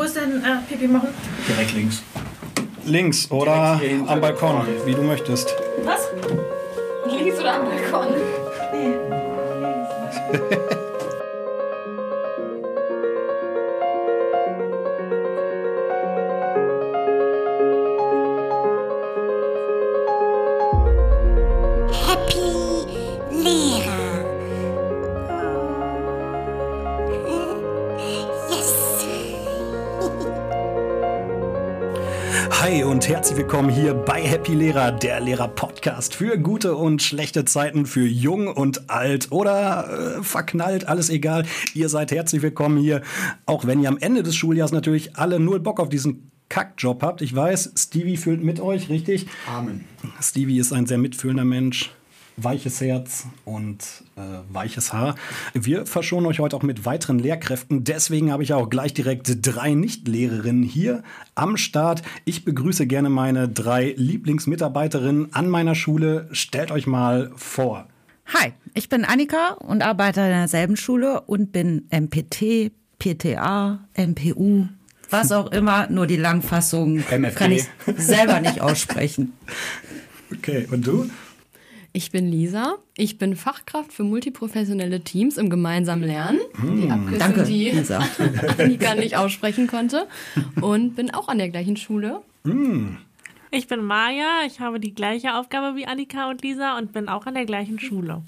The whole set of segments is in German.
wo ist denn äh, Pipi machen? Direkt links. Links oder am Balkon, wie du möchtest. Was? Links oder am Balkon? Happy herzlich willkommen hier bei Happy Lehrer, der Lehrer-Podcast für gute und schlechte Zeiten, für jung und alt oder äh, verknallt, alles egal. Ihr seid herzlich willkommen hier, auch wenn ihr am Ende des Schuljahres natürlich alle null Bock auf diesen Kackjob habt. Ich weiß, Stevie fühlt mit euch, richtig? Amen. Stevie ist ein sehr mitfühlender Mensch. Weiches Herz und äh, weiches Haar. Wir verschonen euch heute auch mit weiteren Lehrkräften. Deswegen habe ich auch gleich direkt drei Nichtlehrerinnen hier am Start. Ich begrüße gerne meine drei Lieblingsmitarbeiterinnen an meiner Schule. Stellt euch mal vor. Hi, ich bin Annika und arbeite in derselben Schule und bin MPT, PTA, MPU, was auch immer, nur die Langfassung MFG. kann ich selber nicht aussprechen. Okay, und du? Ich bin Lisa. Ich bin Fachkraft für multiprofessionelle Teams im gemeinsamen Lernen. Die Abkürzung, Danke, die Lisa. Annika nicht aussprechen konnte. Und bin auch an der gleichen Schule. Ich bin Maja, ich habe die gleiche Aufgabe wie Annika und Lisa und bin auch an der gleichen Schule.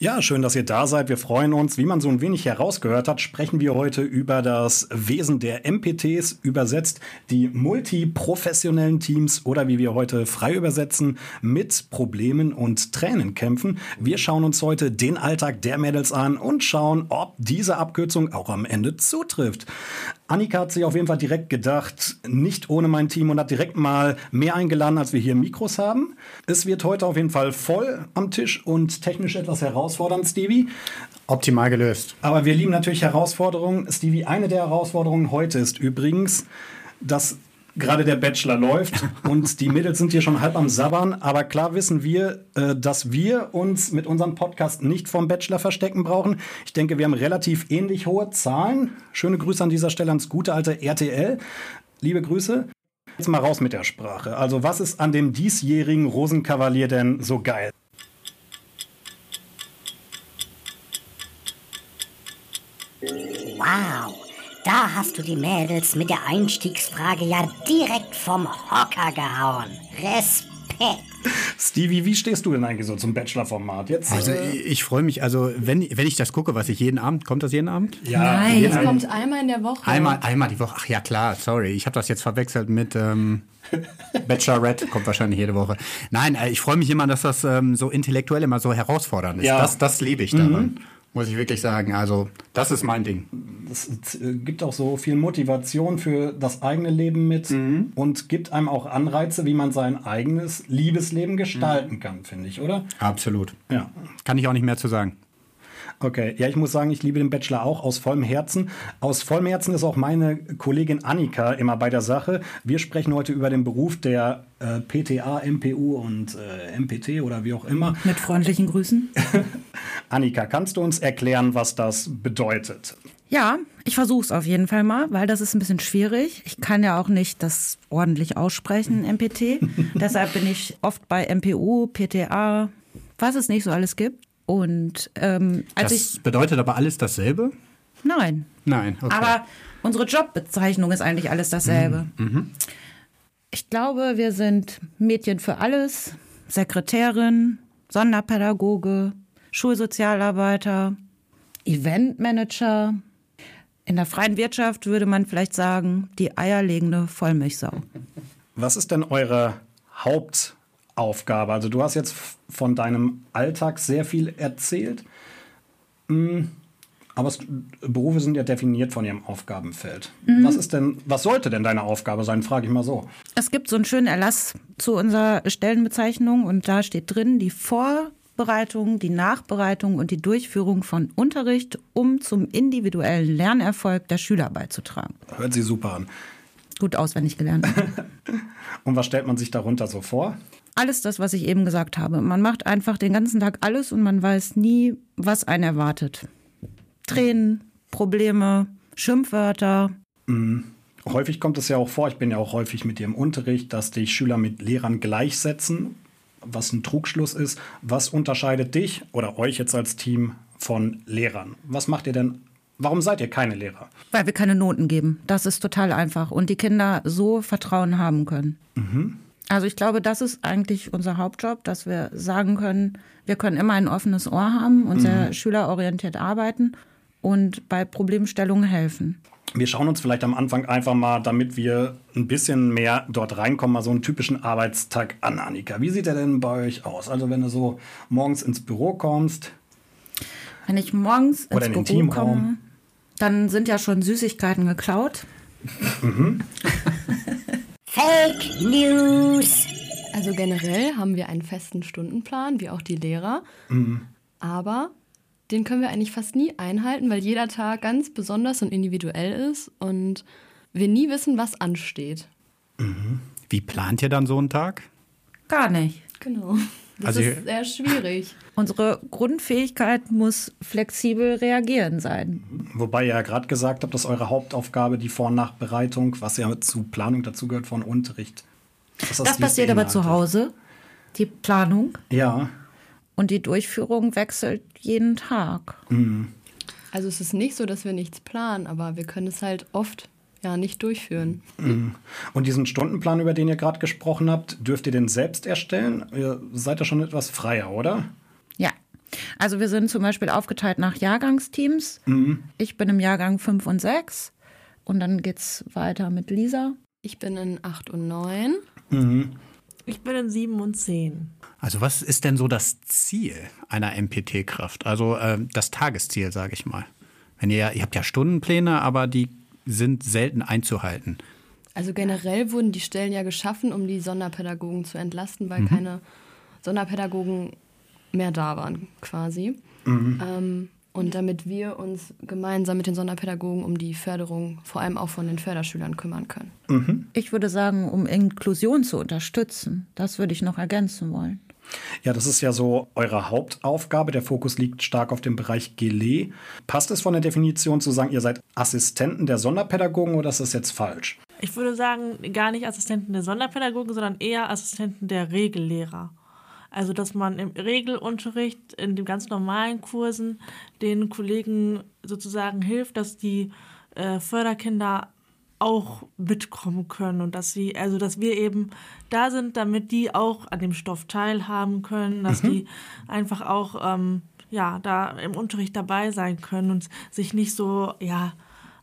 Ja, schön, dass ihr da seid. Wir freuen uns. Wie man so ein wenig herausgehört hat, sprechen wir heute über das Wesen der MPTs, übersetzt die multiprofessionellen Teams oder wie wir heute frei übersetzen, mit Problemen und Tränen kämpfen. Wir schauen uns heute den Alltag der Mädels an und schauen, ob diese Abkürzung auch am Ende zutrifft. Annika hat sich auf jeden Fall direkt gedacht, nicht ohne mein Team und hat direkt mal mehr eingeladen, als wir hier Mikros haben. Es wird heute auf jeden Fall voll am Tisch und technisch etwas herausfordernd, Stevie. Optimal gelöst. Aber wir lieben natürlich Herausforderungen. Stevie, eine der Herausforderungen heute ist übrigens, dass gerade der Bachelor läuft und die Mädels sind hier schon halb am Sabbern. Aber klar wissen wir, äh, dass wir uns mit unserem Podcast nicht vom Bachelor verstecken brauchen. Ich denke, wir haben relativ ähnlich hohe Zahlen. Schöne Grüße an dieser Stelle ans gute alte RTL. Liebe Grüße. Jetzt mal raus mit der Sprache. Also, was ist an dem diesjährigen Rosenkavalier denn so geil? Wow. Da hast du die Mädels mit der Einstiegsfrage ja direkt vom Hocker gehauen. Respekt. Stevie, wie stehst du denn eigentlich so zum Bachelor-Format? Jetzt, Also äh, ich, freue mich, also wenn, wenn ich das gucke, was ich jeden Abend, kommt das jeden Abend? ja, Nein. jetzt Das kommt einmal in der Woche. Einmal, einmal die Woche. Ach ja, klar, sorry. Ich habe das jetzt verwechselt mit ähm, Bachelorette. Kommt wahrscheinlich jede Woche. Nein, äh, ich freue mich immer, dass das ähm, so intellektuell immer so herausfordernd ist. Ja. Das, das liebe ich daran. Muss ich wirklich sagen. Also, das ist mein Ding. es äh, gibt auch so viel Motivation für das eigene Leben mit und gibt einem auch Anreize, wie man sein eigenes Liebesleben gestalten kann, finde ich, oder? Absolut. Ja. Kann ich auch nicht mehr zu sagen. Okay, ja, ich muss sagen, ich liebe den Bachelor auch aus vollem Herzen. Aus vollem Herzen ist auch meine Kollegin Annika immer bei der Sache. Wir sprechen heute über den Beruf der äh, PTA, MPU und äh, MPT oder wie auch immer. Mit freundlichen Grüßen. Annika, kannst du uns erklären, was das bedeutet? Ja, ich versuche es auf jeden Fall mal, weil das ist ein bisschen schwierig. Ich kann ja auch nicht das ordentlich aussprechen, MPT. Deshalb bin ich oft bei MPU, PTA, was es nicht so alles gibt. Und ähm, als Das ich. bedeutet aber alles dasselbe? Nein. Nein, okay. Aber unsere Jobbezeichnung ist eigentlich alles dasselbe. Ich glaube, wir sind Mädchen für alles, Sekretärin, Sonderpädagoge, Schulsozialarbeiter, Eventmanager. In der freien Wirtschaft würde man vielleicht sagen, die eierlegende Vollmilchsau. Was ist denn eure Hauptaufgabe? Also du hast jetzt von deinem Alltag sehr viel erzählt, Mm, aber es, Berufe sind ja definiert von ihrem Aufgabenfeld. Was ist denn, was sollte denn deine Aufgabe sein? Frage ich mal so. Es gibt so einen schönen Erlass zu unserer Stellenbezeichnung und da steht drin die Vorbereitung, die Nachbereitung und die Durchführung von Unterricht, um zum individuellen Lernerfolg der Schüler beizutragen. Hört sich super an. Gut auswendig gelernt. Und was stellt man sich darunter so vor? Alles das, was ich eben gesagt habe. Man macht einfach den ganzen Tag alles und man weiß nie, was einen erwartet. Tränen, Probleme, Schimpfwörter. häufig kommt es ja auch vor, ich bin ja auch häufig mit dir im Unterricht, dass dich Schüler mit Lehrern gleichsetzen, was ein Trugschluss ist. Was unterscheidet dich oder euch jetzt als Team von Lehrern? Was macht ihr denn? Warum seid ihr keine Lehrer? Weil wir keine Noten geben. Das ist total einfach. Und die Kinder so Vertrauen haben können. Also ich glaube, das ist eigentlich unser Hauptjob, dass wir sagen können, wir können immer ein offenes Ohr haben und sehr schülerorientiert arbeiten und bei Problemstellungen helfen. Wir schauen uns vielleicht am Anfang einfach mal, damit wir ein bisschen mehr dort reinkommen, mal so einen typischen Arbeitstag an, Annika. Wie sieht der denn bei euch aus? Also wenn du so morgens ins Büro kommst, Wenn ich morgens Oder ins in den Büro Teamraum. komme, dann sind ja schon Süßigkeiten geklaut. Fake News. Also generell haben wir einen festen Stundenplan, wie auch die Lehrer. Aber den können wir eigentlich fast nie einhalten, weil jeder Tag ganz besonders und individuell ist und wir nie wissen, was ansteht. Wie plant ihr dann so einen Tag? Gar nicht. Genau. Das Also ist sehr schwierig. Unsere Grundfähigkeit muss flexibel reagieren sein. wobei ihr ja gerade gesagt habt, dass eure Hauptaufgabe die Vor- und Nachbereitung, was ja zu Planung dazugehört von Unterricht. Das dies passiert aber zu. Hause. Die Planung Ja, und die Durchführung wechselt jeden Tag. Also es ist nicht so, dass wir nichts planen, aber wir können es halt oft ja nicht durchführen. Und diesen Stundenplan, über den ihr gerade gesprochen habt, dürft ihr den selbst erstellen? Ihr seid ja schon etwas freier, oder? Ja. Also wir sind zum Beispiel aufgeteilt nach Jahrgangsteams. Ich bin im Jahrgang 5 und 6 und dann geht's weiter mit Lisa. Ich bin in 8 und 9. Ich bin in sieben und zehn. Also was ist denn so das Ziel einer MPT-Kraft? Also ähm, das Tagesziel, sage ich mal. Wenn ihr, ihr habt ja Stundenpläne, aber die sind selten einzuhalten. Also generell wurden die Stellen ja geschaffen, um die Sonderpädagogen zu entlasten, weil keine Sonderpädagogen mehr da waren quasi. Ähm, und damit wir uns gemeinsam mit den Sonderpädagogen um die Förderung vor allem auch von den Förderschülern kümmern können. Ich würde sagen, um Inklusion zu unterstützen. Das würde ich noch ergänzen wollen. Ja, das ist ja so eure Hauptaufgabe. Der Fokus liegt stark auf dem Bereich Gelee. Passt es von der Definition zu sagen, ihr seid Assistenten der Sonderpädagogen oder ist das jetzt falsch? Ich würde sagen, gar nicht Assistenten der Sonderpädagogen, sondern eher Assistenten der Regellehrer. Also, dass man im Regelunterricht, in den ganz normalen Kursen, den Kollegen sozusagen hilft, dass die äh, Förderkinder auch mitkommen können und dass sie, also dass wir eben da sind, damit die auch an dem Stoff teilhaben können, dass die einfach auch ähm, ja da im Unterricht dabei sein können und sich nicht so ja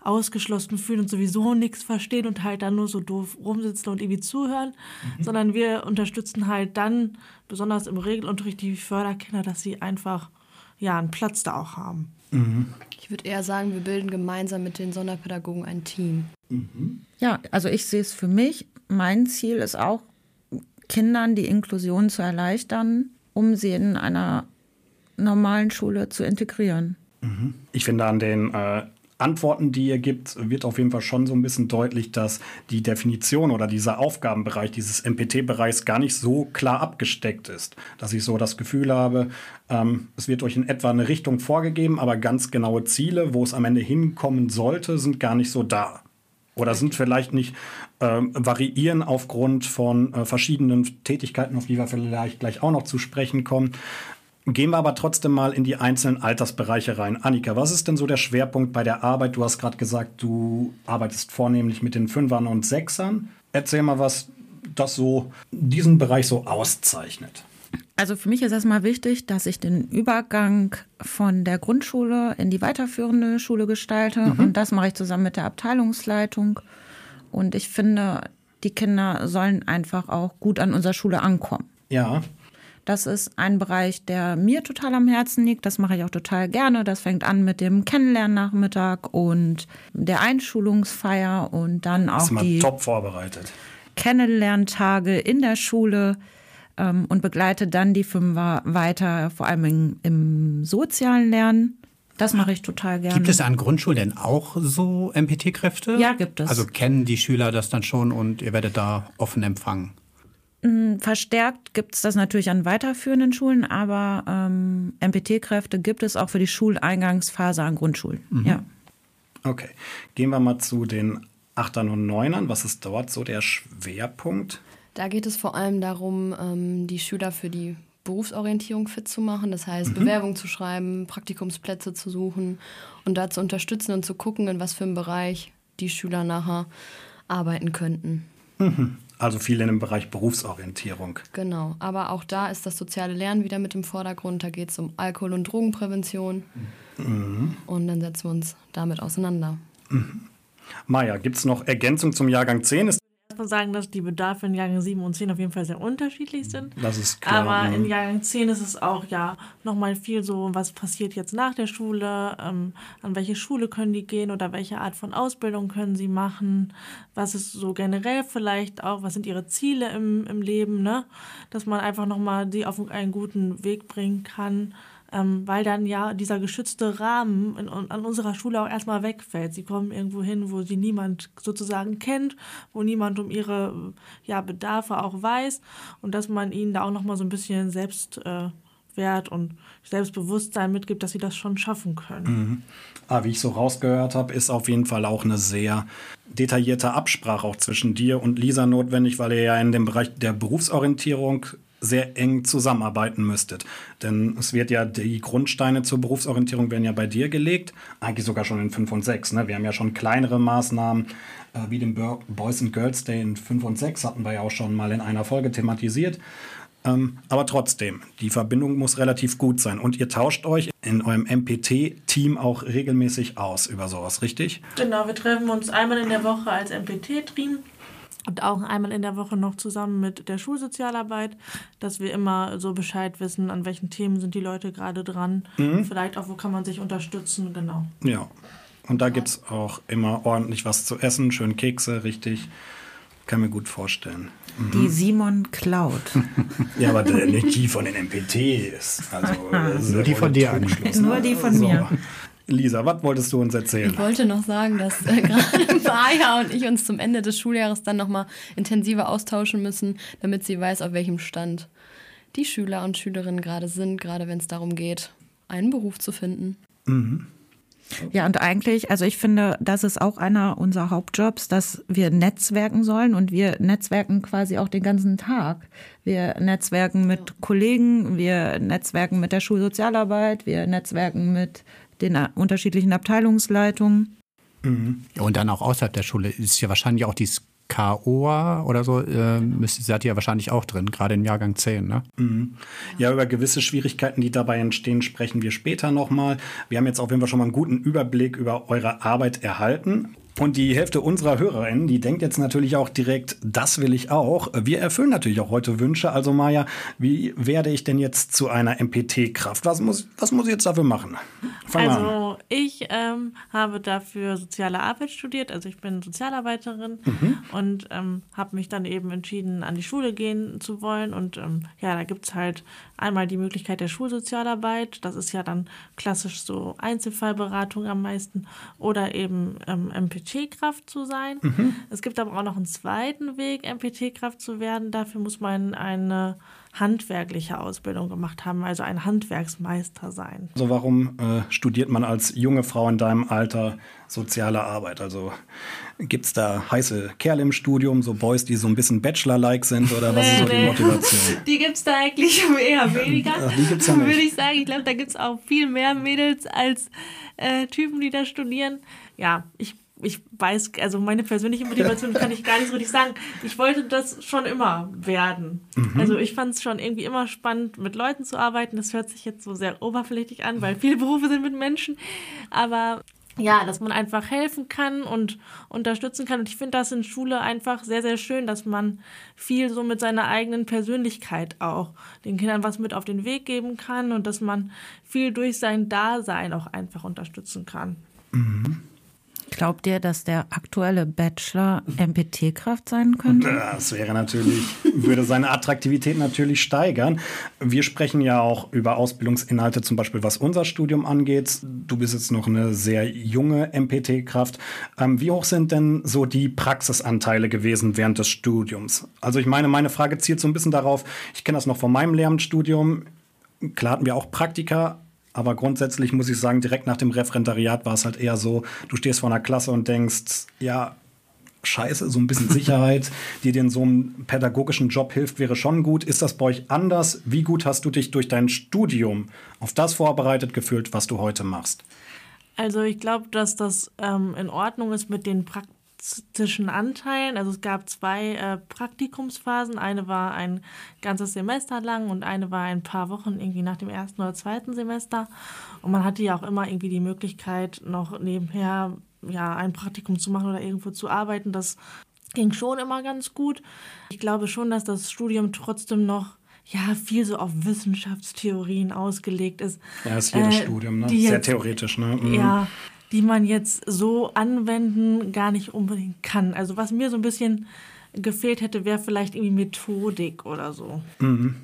ausgeschlossen fühlen und sowieso nichts verstehen und halt dann nur so doof rumsitzen und irgendwie zuhören, sondern wir unterstützen halt dann, besonders im Regelunterricht, die Förderkinder, dass sie einfach ja einen Platz da auch haben. Ich würde eher sagen, wir bilden gemeinsam mit den Sonderpädagogen ein Team. Ja, also ich sehe es für mich. Mein Ziel ist auch, Kindern die Inklusion zu erleichtern, um sie in einer normalen Schule zu integrieren. Ich finde, an den äh, Antworten, die ihr gibt, wird auf jeden Fall schon so ein bisschen deutlich, dass die Definition oder dieser Aufgabenbereich dieses MPT-Bereichs gar nicht so klar abgesteckt ist. Dass ich so das Gefühl habe, ähm, es wird euch in etwa eine Richtung vorgegeben, aber ganz genaue Ziele, wo es am Ende hinkommen sollte, sind gar nicht so da. Oder sind vielleicht nicht ähm, variieren aufgrund von äh, verschiedenen Tätigkeiten, auf die wir vielleicht gleich auch noch zu sprechen kommen. Gehen wir aber trotzdem mal in die einzelnen Altersbereiche rein. Annika, was ist denn so der Schwerpunkt bei der Arbeit? Du hast gerade gesagt, du arbeitest vornehmlich mit den Fünfern und Sechsern. Erzähl mal, was das so, diesen Bereich so auszeichnet. Also für mich ist erstmal wichtig, dass ich den Übergang von der Grundschule in die weiterführende Schule gestalte. Und das mache ich zusammen mit der Abteilungsleitung. Und ich finde, die Kinder sollen einfach auch gut an unserer Schule ankommen. Ja, Das ist ein Bereich, der mir total am Herzen liegt. Das mache ich auch total gerne. Das fängt an mit dem Kennenlernnachmittag und der Einschulungsfeier und dann auch ist mal die top vorbereitet. Kennenlerntage in der Schule ähm, und begleite dann die Fünfer weiter, vor allem in, im sozialen Lernen. Das mache ich total gerne. Gibt es an Grundschulen denn auch so MPT-Kräfte? Ja, gibt es. Also kennen die Schüler das dann schon und ihr werdet da offen empfangen? Verstärkt gibt es das natürlich an weiterführenden Schulen, aber ähm, MPT-Kräfte gibt es auch für die Schuleingangsphase an Grundschulen. Ja. Okay, gehen wir mal zu den Achtern und Neunern. Was ist dort so der Schwerpunkt? Da geht es vor allem darum, ähm, die Schüler für die Berufsorientierung fit zu machen. Das heißt, mhm. Bewerbung zu schreiben, Praktikumsplätze zu suchen und da zu unterstützen und zu gucken, in was für einem Bereich die Schüler nachher arbeiten könnten. Mhm. Also viel in dem Bereich Berufsorientierung. Genau, aber auch da ist das soziale Lernen wieder mit im Vordergrund. Da geht es um Alkohol- und Drogenprävention. Mhm. Und dann setzen wir uns damit auseinander. Mhm. Maja, gibt es noch Ergänzung zum Jahrgang 10? Ist man sagen, dass die Bedarfe in Jahrgang 7 und 10 auf jeden Fall sehr unterschiedlich sind. Das ist klar. Aber ne? in Jahrgang 10 ist es auch ja nochmal viel so, was passiert jetzt nach der Schule, ähm, an welche Schule können die gehen oder welche Art von Ausbildung können sie machen, was ist so generell vielleicht auch, was sind ihre Ziele im, im Leben, ne? Dass man einfach nochmal sie auf einen guten Weg bringen kann ähm, weil dann ja dieser geschützte Rahmen in, an unserer Schule auch erstmal wegfällt. Sie kommen irgendwo hin, wo sie niemand sozusagen kennt, wo niemand um ihre ja, Bedarfe auch weiß und dass man ihnen da auch nochmal so ein bisschen Selbstwert äh, und Selbstbewusstsein mitgibt, dass sie das schon schaffen können. Mhm. Ah, wie ich so rausgehört habe, ist auf jeden Fall auch eine sehr detaillierte Absprache auch zwischen dir und Lisa notwendig, weil ihr ja in dem Bereich der Berufsorientierung sehr eng zusammenarbeiten müsstet. Denn es wird ja, die Grundsteine zur Berufsorientierung werden ja bei dir gelegt, eigentlich sogar schon in 5 und 6. Ne? Wir haben ja schon kleinere Maßnahmen, äh, wie den Boys and Girls Day in 5 und 6 hatten wir ja auch schon mal in einer Folge thematisiert. Ähm, aber trotzdem, die Verbindung muss relativ gut sein. Und ihr tauscht euch in eurem MPT-Team auch regelmäßig aus über sowas, richtig? Genau, wir treffen uns einmal in der Woche als MPT-Team und auch einmal in der Woche noch zusammen mit der Schulsozialarbeit, dass wir immer so Bescheid wissen, an welchen Themen sind die Leute gerade dran. Mhm. Vielleicht auch, wo kann man sich unterstützen, genau. Ja. Und da gibt es auch immer ordentlich was zu essen, schön Kekse, richtig. Kann mir gut vorstellen. Mhm. Die Simon Cloud. ja, aber nicht die von den MPTs. Also, Nur die von dir angeschlossen. Nur die von so. mir. Lisa, was wolltest du uns erzählen? Ich wollte noch sagen, dass äh, gerade Maya und ich uns zum Ende des Schuljahres dann nochmal intensiver austauschen müssen, damit sie weiß, auf welchem Stand die Schüler und Schülerinnen gerade sind, gerade wenn es darum geht, einen Beruf zu finden. Mhm. Ja, und eigentlich, also ich finde, das ist auch einer unserer Hauptjobs, dass wir netzwerken sollen und wir netzwerken quasi auch den ganzen Tag. Wir netzwerken mit Kollegen, wir netzwerken mit der Schulsozialarbeit, wir netzwerken mit den unterschiedlichen Abteilungsleitungen. Mhm. Und dann auch außerhalb der Schule ist ja wahrscheinlich auch die KOA oder so, äh, seid ihr ja wahrscheinlich auch drin, gerade im Jahrgang 10, ne? Mhm. Ja, über gewisse Schwierigkeiten, die dabei entstehen, sprechen wir später nochmal. Wir haben jetzt auf jeden Fall schon mal einen guten Überblick über eure Arbeit erhalten. Und die Hälfte unserer HörerInnen, die denkt jetzt natürlich auch direkt, das will ich auch. Wir erfüllen natürlich auch heute Wünsche. Also Maja, wie werde ich denn jetzt zu einer MPT-Kraft? Was muss, was muss ich jetzt dafür machen? Fang also ich ähm, habe dafür soziale Arbeit studiert. Also ich bin Sozialarbeiterin mhm. und ähm, habe mich dann eben entschieden, an die Schule gehen zu wollen. Und ähm, ja, da gibt es halt einmal die Möglichkeit der Schulsozialarbeit. Das ist ja dann klassisch so Einzelfallberatung am meisten. Oder eben MPT ähm, MPT-Kraft zu sein. Mhm. Es gibt aber auch noch einen zweiten Weg, MPT-Kraft zu werden. Dafür muss man eine handwerkliche Ausbildung gemacht haben, also ein Handwerksmeister sein. Also warum äh, studiert man als junge Frau in deinem Alter soziale Arbeit? Also gibt es da heiße Kerle im Studium, so Boys, die so ein bisschen Bachelor-like sind oder was nee, ist so die Motivation? Die gibt es da eigentlich eher weniger. Ach, die gibt's ja nicht. Würde ich sagen. Ich glaube, da gibt es auch viel mehr Mädels als äh, Typen, die da studieren. Ja, ich ich weiß, also meine persönliche Motivation kann ich gar nicht so richtig sagen. Ich wollte das schon immer werden. Mhm. Also ich fand es schon irgendwie immer spannend, mit Leuten zu arbeiten. Das hört sich jetzt so sehr oberflächlich an, weil viele Berufe sind mit Menschen. Aber ja, dass man einfach helfen kann und unterstützen kann. Und ich finde das in Schule einfach sehr, sehr schön, dass man viel so mit seiner eigenen Persönlichkeit auch den Kindern was mit auf den Weg geben kann und dass man viel durch sein Dasein auch einfach unterstützen kann. Mhm. Glaubt ihr, dass der aktuelle Bachelor MPT-Kraft sein könnte? Das wäre natürlich, würde seine Attraktivität natürlich steigern. Wir sprechen ja auch über Ausbildungsinhalte, zum Beispiel was unser Studium angeht. Du bist jetzt noch eine sehr junge MPT-Kraft. Ähm, wie hoch sind denn so die Praxisanteile gewesen während des Studiums? Also ich meine, meine Frage zielt so ein bisschen darauf, ich kenne das noch von meinem Lehramtsstudium. Klar hatten wir auch Praktika, aber grundsätzlich muss ich sagen, direkt nach dem Referendariat war es halt eher so, du stehst vor einer Klasse und denkst, ja, scheiße, so ein bisschen Sicherheit, die dir in so einem pädagogischen Job hilft, wäre schon gut. Ist das bei euch anders? Wie gut hast du dich durch dein Studium auf das vorbereitet gefühlt, was du heute machst? Also ich glaube, dass das ähm, in Ordnung ist mit den praktischen Anteilen. Also es gab zwei äh, Praktikumsphasen. Eine war ein ganzes Semester lang und eine war ein paar Wochen irgendwie nach dem ersten oder zweiten Semester. Und man hatte ja auch immer irgendwie die Möglichkeit, noch nebenher ja, ein Praktikum zu machen oder irgendwo zu arbeiten. Das ging schon immer ganz gut. Ich glaube schon, dass das Studium trotzdem noch ja, viel so auf Wissenschaftstheorien ausgelegt ist. Ja, ist jedes äh, Studium, ne? Sehr jetzt, theoretisch, ne? Mhm. Ja, die man jetzt so anwenden gar nicht unbedingt kann. Also was mir so ein bisschen gefehlt hätte, wäre vielleicht irgendwie Methodik oder so. Mhm.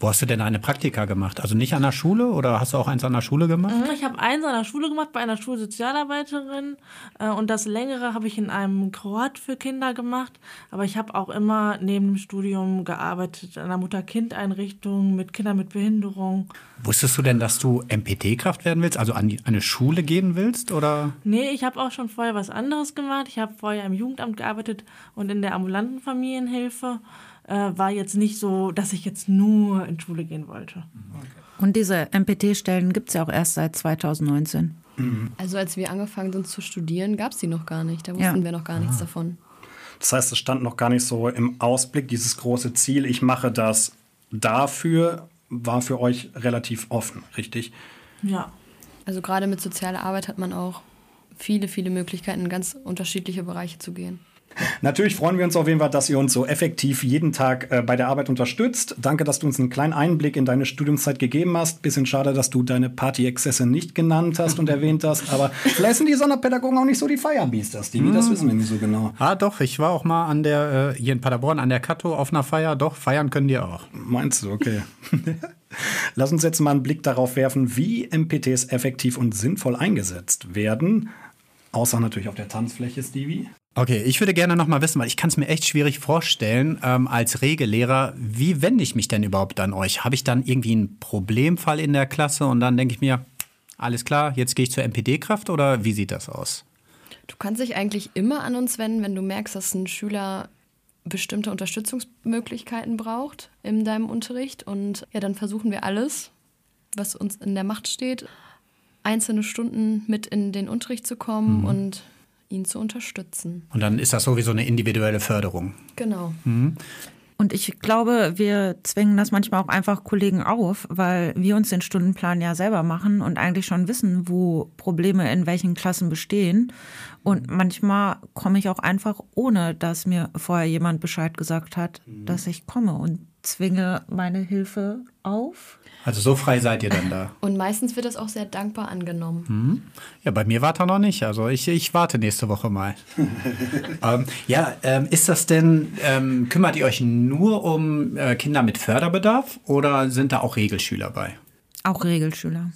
Wo hast du denn eine Praktika gemacht? Also nicht an der Schule oder hast du auch eins an der Schule gemacht? Mhm, ich habe eins an der Schule gemacht bei einer Schulsozialarbeiterin äh, und das längere habe ich in einem Kroat für Kinder gemacht. Aber ich habe auch immer neben dem Studium gearbeitet in einer Mutter-Kind-Einrichtung mit Kindern mit Behinderung. Wusstest du denn, dass du MPT-Kraft werden willst, also an eine Schule gehen willst? Oder? Nee, ich habe auch schon vorher was anderes gemacht. Ich habe vorher im Jugendamt gearbeitet und in der ambulanten Familienhilfe äh, war jetzt nicht so, dass ich jetzt nur in Schule gehen wollte. Und diese MPT-Stellen gibt es ja auch erst seit 2019. Also als wir angefangen sind zu studieren, gab es die noch gar nicht. Da wussten Ja. wir noch gar nichts davon. Das heißt, es stand noch gar nicht so im Ausblick, dieses große Ziel, ich mache das dafür, war für euch relativ offen, richtig? Ja. Also gerade mit sozialer Arbeit hat man auch viele, viele Möglichkeiten, in ganz unterschiedliche Bereiche zu gehen. Natürlich freuen wir uns auf jeden Fall, dass ihr uns so effektiv jeden Tag äh, bei der Arbeit unterstützt. Danke, dass du uns einen kleinen Einblick in deine Studiumszeit gegeben hast. Bisschen schade, dass du deine Party-Exzesse nicht genannt hast und erwähnt hast. Aber vielleicht sind die Sonderpädagogen auch nicht so die Firebeasters, die, das wissen wir nicht so genau. Ah, doch, ich war auch mal an der, äh, hier in Paderborn an der Kato auf einer Feier. Doch, feiern können die auch. Meinst du, okay. Lass uns jetzt mal einen Blick darauf werfen, wie MPTs effektiv und sinnvoll eingesetzt werden. Außer natürlich auf der Tanzfläche, Stevie. Okay, ich würde gerne noch mal wissen, weil ich kann es mir echt schwierig vorstellen, ähm, als Regellehrer, wie wende ich mich denn überhaupt an euch? Habe ich dann irgendwie einen Problemfall in der Klasse und dann denke ich mir, alles klar, jetzt gehe ich zur MPD-Kraft oder wie sieht das aus? Du kannst dich eigentlich immer an uns wenden, wenn du merkst, dass ein Schüler bestimmte Unterstützungsmöglichkeiten braucht in deinem Unterricht. Und ja, dann versuchen wir alles, was uns in der Macht steht, einzelne Stunden mit in den Unterricht zu kommen und ihn zu unterstützen. Und dann ist das sowieso eine individuelle Förderung. Genau. Und ich glaube, wir zwingen das manchmal auch einfach Kollegen auf, weil wir uns den Stundenplan ja selber machen und eigentlich schon wissen, wo Probleme in welchen Klassen bestehen. Und manchmal komme ich auch einfach, ohne dass mir vorher jemand Bescheid gesagt hat, dass ich komme und zwinge meine Hilfe auf. Also so frei seid ihr dann da. Und meistens wird das auch sehr dankbar angenommen. Ja, bei mir wart er noch nicht. Also ich, ich warte nächste Woche mal. ähm, ja, ähm, ist das denn, ähm, kümmert ihr euch nur um äh, Kinder mit Förderbedarf oder sind da auch Regelschüler bei? Auch Regelschüler.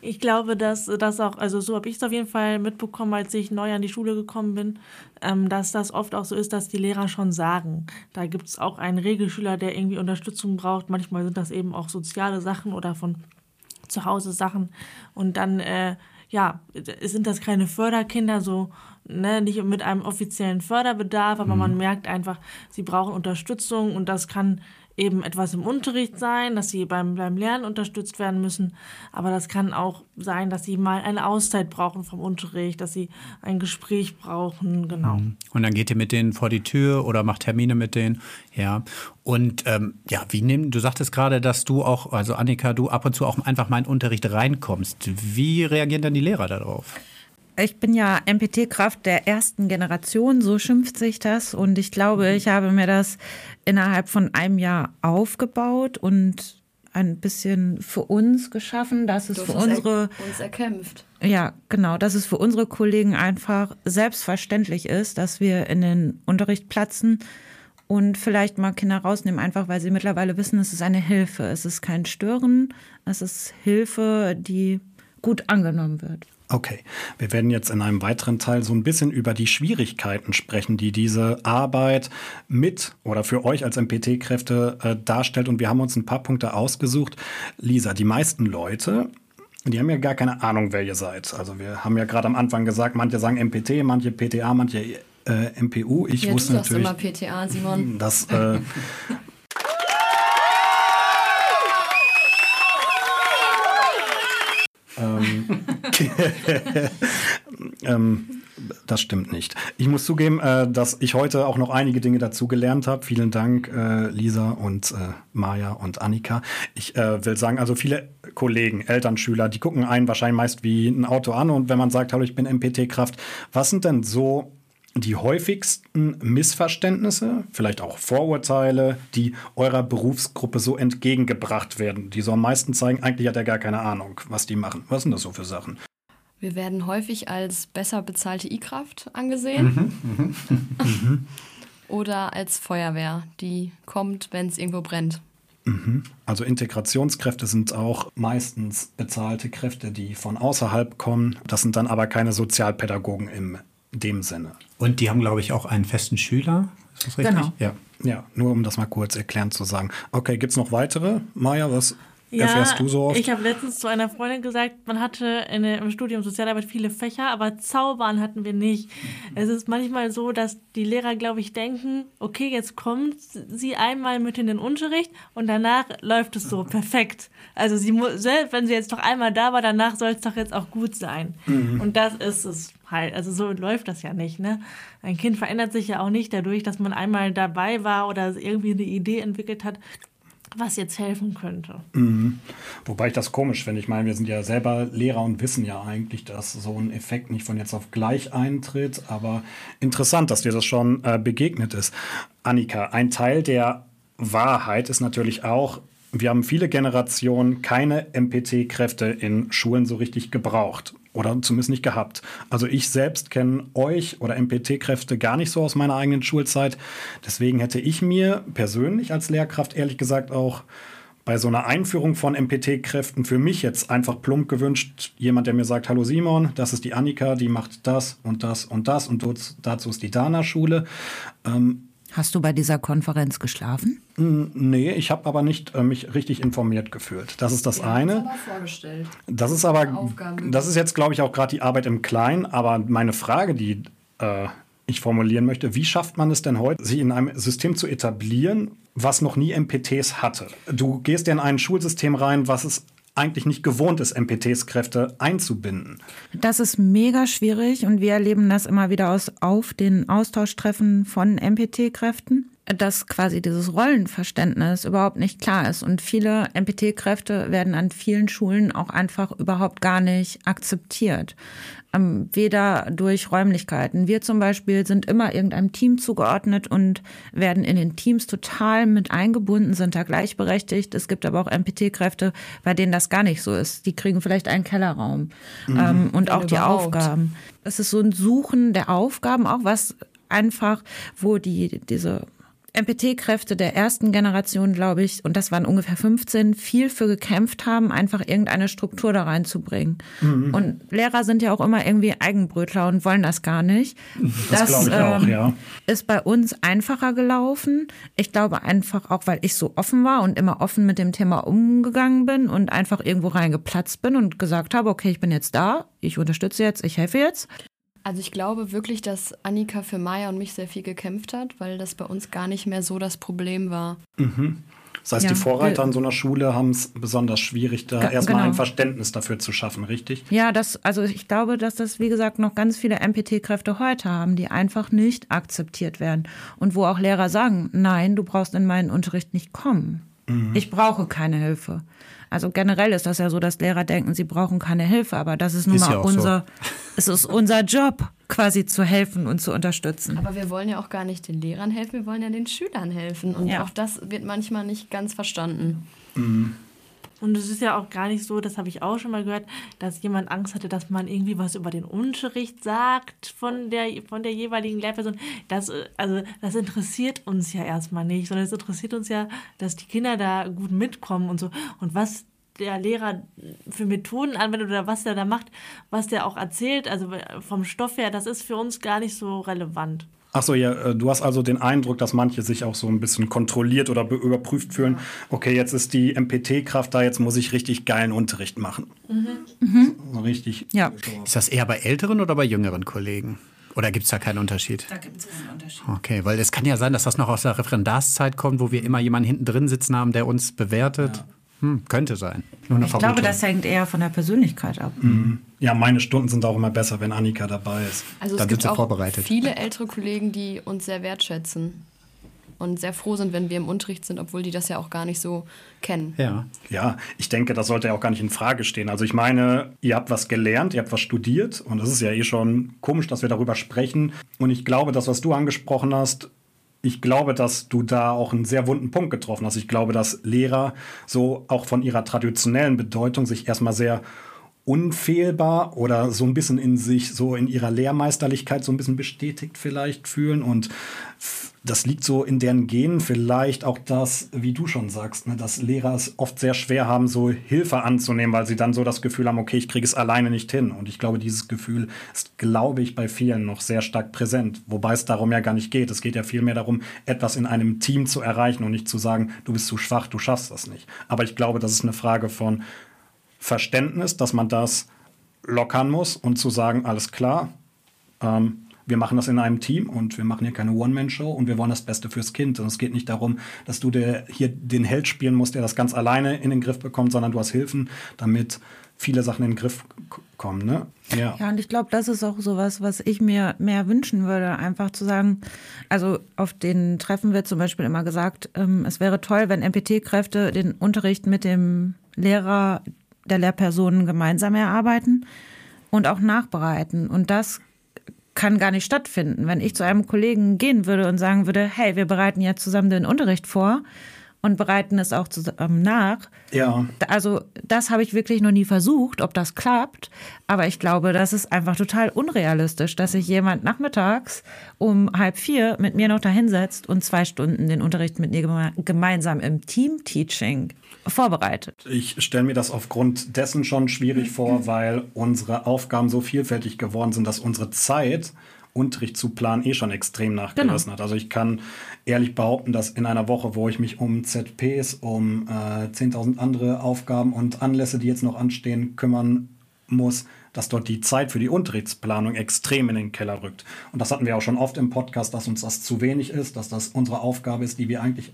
Ich glaube, dass das auch, also so habe ich es auf jeden Fall mitbekommen, als ich neu an die Schule gekommen bin, ähm, dass das oft auch so ist, dass die Lehrer schon sagen, da gibt es auch einen Regelschüler, der irgendwie Unterstützung braucht. Manchmal sind das eben auch soziale Sachen oder von zu Hause Sachen. Und dann, äh, ja, sind das keine Förderkinder, so ne, nicht mit einem offiziellen Förderbedarf, aber man merkt einfach, sie brauchen Unterstützung und das kann eben etwas im Unterricht sein, dass sie beim, beim Lernen unterstützt werden müssen, aber das kann auch sein, dass sie mal eine Auszeit brauchen vom Unterricht, dass sie ein Gespräch brauchen, genau. Und dann geht ihr mit denen vor die Tür oder macht Termine mit denen. Ja. Und ähm, ja, wie nehmen, du sagtest gerade, dass du auch, also Annika, du ab und zu auch einfach mal in den Unterricht reinkommst. Wie reagieren dann die Lehrer darauf? Ich bin ja MPT-Kraft der ersten Generation, so schimpft sich das. Und ich glaube, ich habe mir das innerhalb von einem Jahr aufgebaut und ein bisschen für uns geschaffen, dass es für unsere er uns erkämpft. Ja, genau, dass es für unsere Kollegen einfach selbstverständlich ist, dass wir in den Unterricht platzen und vielleicht mal Kinder rausnehmen, einfach weil sie mittlerweile wissen, es ist eine Hilfe. Es ist kein Stören, es ist Hilfe, die gut angenommen wird. Okay, wir werden jetzt in einem weiteren Teil so ein bisschen über die Schwierigkeiten sprechen, die diese Arbeit mit oder für euch als MPT-Kräfte äh, darstellt. Und wir haben uns ein paar Punkte ausgesucht. Lisa, die meisten Leute, die haben ja gar keine Ahnung, wer ihr seid. Also wir haben ja gerade am Anfang gesagt, manche sagen MPT, manche PTA, manche äh, MPU. Ich Ja, wusste du sagst natürlich, immer PTA, Simon. dass äh, ähm, das stimmt nicht. Ich muss zugeben, äh, dass ich heute auch noch einige Dinge dazu gelernt habe. Vielen Dank, äh, Lisa und äh, Maja und Annika. Ich äh, will sagen, also viele Kollegen, Eltern, Schüler, die gucken einen wahrscheinlich meist wie ein Auto an und wenn man sagt, hallo, ich bin MPT-Kraft, was sind denn so die häufigsten Missverständnisse, vielleicht auch Vorurteile, die eurer Berufsgruppe so entgegengebracht werden, die so am meisten zeigen, eigentlich hat er gar keine Ahnung, was die machen. Was sind das so für Sachen? Wir werden häufig als besser bezahlte I-Kraft angesehen. Oder als Feuerwehr, die kommt, wenn es irgendwo brennt. Also Integrationskräfte sind auch meistens bezahlte Kräfte, die von außerhalb kommen. Das sind dann aber keine Sozialpädagogen im dem Sinne. Und die haben, glaube ich, auch einen festen Schüler. Ist das richtig? Genau. Ja. Ja, nur um das mal kurz erklärend zu sagen. Okay, gibt es noch weitere? Maja, was erfährst du so oft? Ich habe letztens zu einer Freundin gesagt, man hatte in, im Studium Sozialarbeit viele Fächer, aber Zaubern hatten wir nicht. Es ist manchmal so, dass die Lehrer, glaube ich, denken, okay, jetzt kommt sie einmal mit in den Unterricht und danach läuft es so perfekt. Also sie muss, selbst wenn sie jetzt noch einmal da war, danach soll es doch jetzt auch gut sein. Und das ist es halt. Also so läuft das ja nicht. Ne? Ein Kind verändert sich ja auch nicht dadurch, dass man einmal dabei war oder irgendwie eine Idee entwickelt hat, was jetzt helfen könnte. Wobei ich das komisch finde. Ich meine, wir sind ja selber Lehrer und wissen ja eigentlich, dass so ein Effekt nicht von jetzt auf gleich eintritt. Aber interessant, dass dir das schon äh, begegnet ist. Annika, ein Teil der Wahrheit ist natürlich auch, wir haben viele Generationen keine MPT-Kräfte in Schulen so richtig gebraucht. Oder zumindest nicht gehabt. Also ich selbst kenne euch oder MPT-Kräfte gar nicht so aus meiner eigenen Schulzeit. Deswegen hätte ich mir persönlich als Lehrkraft ehrlich gesagt auch bei so einer Einführung von MPT-Kräften für mich jetzt einfach plump gewünscht, jemand, der mir sagt, hallo Simon, das ist die Annika, die macht das und das und das und dazu ist die Dana-Schule. Hast du bei dieser Konferenz geschlafen? Nee, ich habe aber nicht äh, mich richtig informiert gefühlt. Das ist das eine. aber vorgestellt. Das ist aber, das ist jetzt, glaube ich, auch gerade die Arbeit im Kleinen. Aber meine Frage, die äh, ich formulieren möchte, wie schafft man es denn heute, sich in einem System zu etablieren, was noch nie MPTs hatte? Du gehst ja in ein Schulsystem rein, was es eigentlich nicht gewohnt ist, MPTs-Kräfte einzubinden. Das ist mega schwierig und wir erleben das immer wieder aus, auf den Austauschtreffen von MPT-Kräften, dass quasi dieses Rollenverständnis überhaupt nicht klar ist. Und viele MPT-Kräfte werden an vielen Schulen auch einfach überhaupt gar nicht akzeptiert. Ähm, weder durch Räumlichkeiten. Wir zum Beispiel sind immer irgendeinem Team zugeordnet und werden in den Teams total mit eingebunden, sind da gleichberechtigt. Es gibt aber auch MPT-Kräfte, bei denen das gar nicht so ist. Die kriegen vielleicht einen Kellerraum ähm, und auch die. Aufgaben. Es ist so ein Suchen der Aufgaben, auch was einfach, wo die diese MPT-Kräfte der ersten Generation, glaube ich, und das waren ungefähr 15, viel für gekämpft haben, einfach irgendeine Struktur da reinzubringen. Und Lehrer sind ja auch immer irgendwie Eigenbrötler und wollen das gar nicht. Das, glaube ich auch, ähm, ja. ist bei uns einfacher gelaufen. Ich glaube einfach auch, weil ich so offen war und immer offen mit dem Thema umgegangen bin und einfach irgendwo reingeplatzt bin und gesagt habe, okay, ich bin jetzt da, ich unterstütze jetzt, ich helfe jetzt. Also ich glaube wirklich, dass Annika für Maya und mich sehr viel gekämpft hat, weil das bei uns gar nicht mehr so das Problem war. Das heißt, Ja, die Vorreiter an so einer Schule haben es besonders schwierig, da erstmal genau. ein Verständnis dafür zu schaffen, richtig? Ja, das, also ich glaube, dass das, wie gesagt, noch ganz viele MPT-Kräfte heute haben, die einfach nicht akzeptiert werden. Und wo auch Lehrer sagen, nein, du brauchst in meinen Unterricht nicht kommen. Ich brauche keine Hilfe. Also generell ist das ja so, dass Lehrer denken, sie brauchen keine Hilfe, aber das ist nun Ist mal ja auch so. unser, es ist unser Job, quasi zu helfen und zu unterstützen. Aber wir wollen ja auch gar nicht den Lehrern helfen, wir wollen ja den Schülern helfen. Und Ja. auch das wird manchmal nicht ganz verstanden. Und es ist ja auch gar nicht so, das habe ich auch schon mal gehört, dass jemand Angst hatte, dass man irgendwie was über den Unterricht sagt von der, von der jeweiligen Lehrperson. Das, äh, also, das interessiert uns ja erstmal nicht, sondern es interessiert uns ja, dass die Kinder da gut mitkommen und so. Und was der Lehrer für Methoden anwendet oder was der da macht, was der auch erzählt, also vom Stoff her, das ist für uns gar nicht so relevant. Achso, ja, äh, du hast also den Eindruck, dass manche sich auch so ein bisschen kontrolliert oder be- überprüft fühlen. Okay, jetzt ist die MPT-Kraft da, jetzt muss ich richtig geilen Unterricht machen. So richtig. Ja. Ist das eher bei älteren oder bei jüngeren Kollegen? Oder gibt es da keinen Unterschied? Da gibt es keinen Unterschied. Okay, weil es kann ja sein, dass das noch aus der Referendarszeit kommt, wo wir immer jemanden hinten drin sitzen haben, der uns bewertet. Hm, könnte sein. Nur eine Ich glaube, das hängt eher von der Persönlichkeit ab. Ja, meine Stunden sind auch immer besser, wenn Annika dabei ist. Also Dann es gibt sind sie auch vorbereitet. viele ältere Kollegen, die uns sehr wertschätzen und sehr froh sind, wenn wir im Unterricht sind, obwohl die das ja auch gar nicht so kennen. Ja. Ja, ich denke, das sollte ja auch gar nicht in Frage stehen. Also ich meine, ihr habt was gelernt, ihr habt was studiert und es ist ja eh schon komisch, dass wir darüber sprechen. Und ich glaube, das, was du angesprochen hast, ich glaube, dass du da auch einen sehr wunden Punkt getroffen hast. Ich glaube, dass Lehrer so auch von ihrer traditionellen Bedeutung sich erstmal sehr unfehlbar oder so ein bisschen in sich, so in ihrer Lehrmeisterlichkeit so ein bisschen bestätigt vielleicht fühlen. Und das liegt so in deren Genen vielleicht auch das, wie du schon sagst, ne, dass Lehrer es oft sehr schwer haben, so Hilfe anzunehmen, weil sie dann so das Gefühl haben, okay, ich kriege es alleine nicht hin. Und ich glaube, dieses Gefühl ist, glaube ich, bei vielen noch sehr stark präsent. Wobei es darum ja gar nicht geht. Es geht ja vielmehr darum, etwas in einem Team zu erreichen und nicht zu sagen, du bist zu schwach, du schaffst das nicht. Aber ich glaube, das ist eine Frage von Verständnis, dass man das lockern muss und zu sagen, alles klar, ähm, wir machen das in einem Team und wir machen hier keine One-Man-Show und wir wollen das Beste fürs Kind. Und es geht nicht darum, dass du der, hier den Held spielen musst, der das ganz alleine in den Griff bekommt, sondern du hast Hilfen, damit viele Sachen in den Griff kommen. Ne? Ja. Ja, und ich glaube, das ist auch sowas, was ich mir mehr wünschen würde, einfach zu sagen, also auf den Treffen wird zum Beispiel immer gesagt, ähm, es wäre toll, wenn MPT-Kräfte den Unterricht mit dem Lehrer der Lehrpersonen gemeinsam erarbeiten und auch nachbereiten. Und das kann gar nicht stattfinden. Wenn ich zu einem Kollegen gehen würde und sagen würde, hey, wir bereiten jetzt zusammen den Unterricht vor und bereiten es auch zusammen nach, ja. also das habe ich wirklich noch nie versucht, ob das klappt. Aber ich glaube, das ist einfach total unrealistisch, dass sich jemand nachmittags um halb vier mit mir noch dahinsetzt und zwei Stunden den Unterricht mit mir geme- gemeinsam im Team-Teaching vorbereitet. Ich stelle mir das aufgrund dessen schon schwierig vor, weil unsere Aufgaben so vielfältig geworden sind, dass unsere Zeit, Unterricht zu planen, eh schon extrem nachgelassen hat. Also ich kann ehrlich behaupten, dass in einer Woche, wo ich mich um ZPs, um äh, 10.000 andere Aufgaben und Anlässe, die jetzt noch anstehen, kümmern muss, dass dort die Zeit für die Unterrichtsplanung extrem in den Keller rückt. Und das hatten wir auch schon oft im Podcast, dass uns das zu wenig ist, dass das unsere Aufgabe ist, die wir eigentlich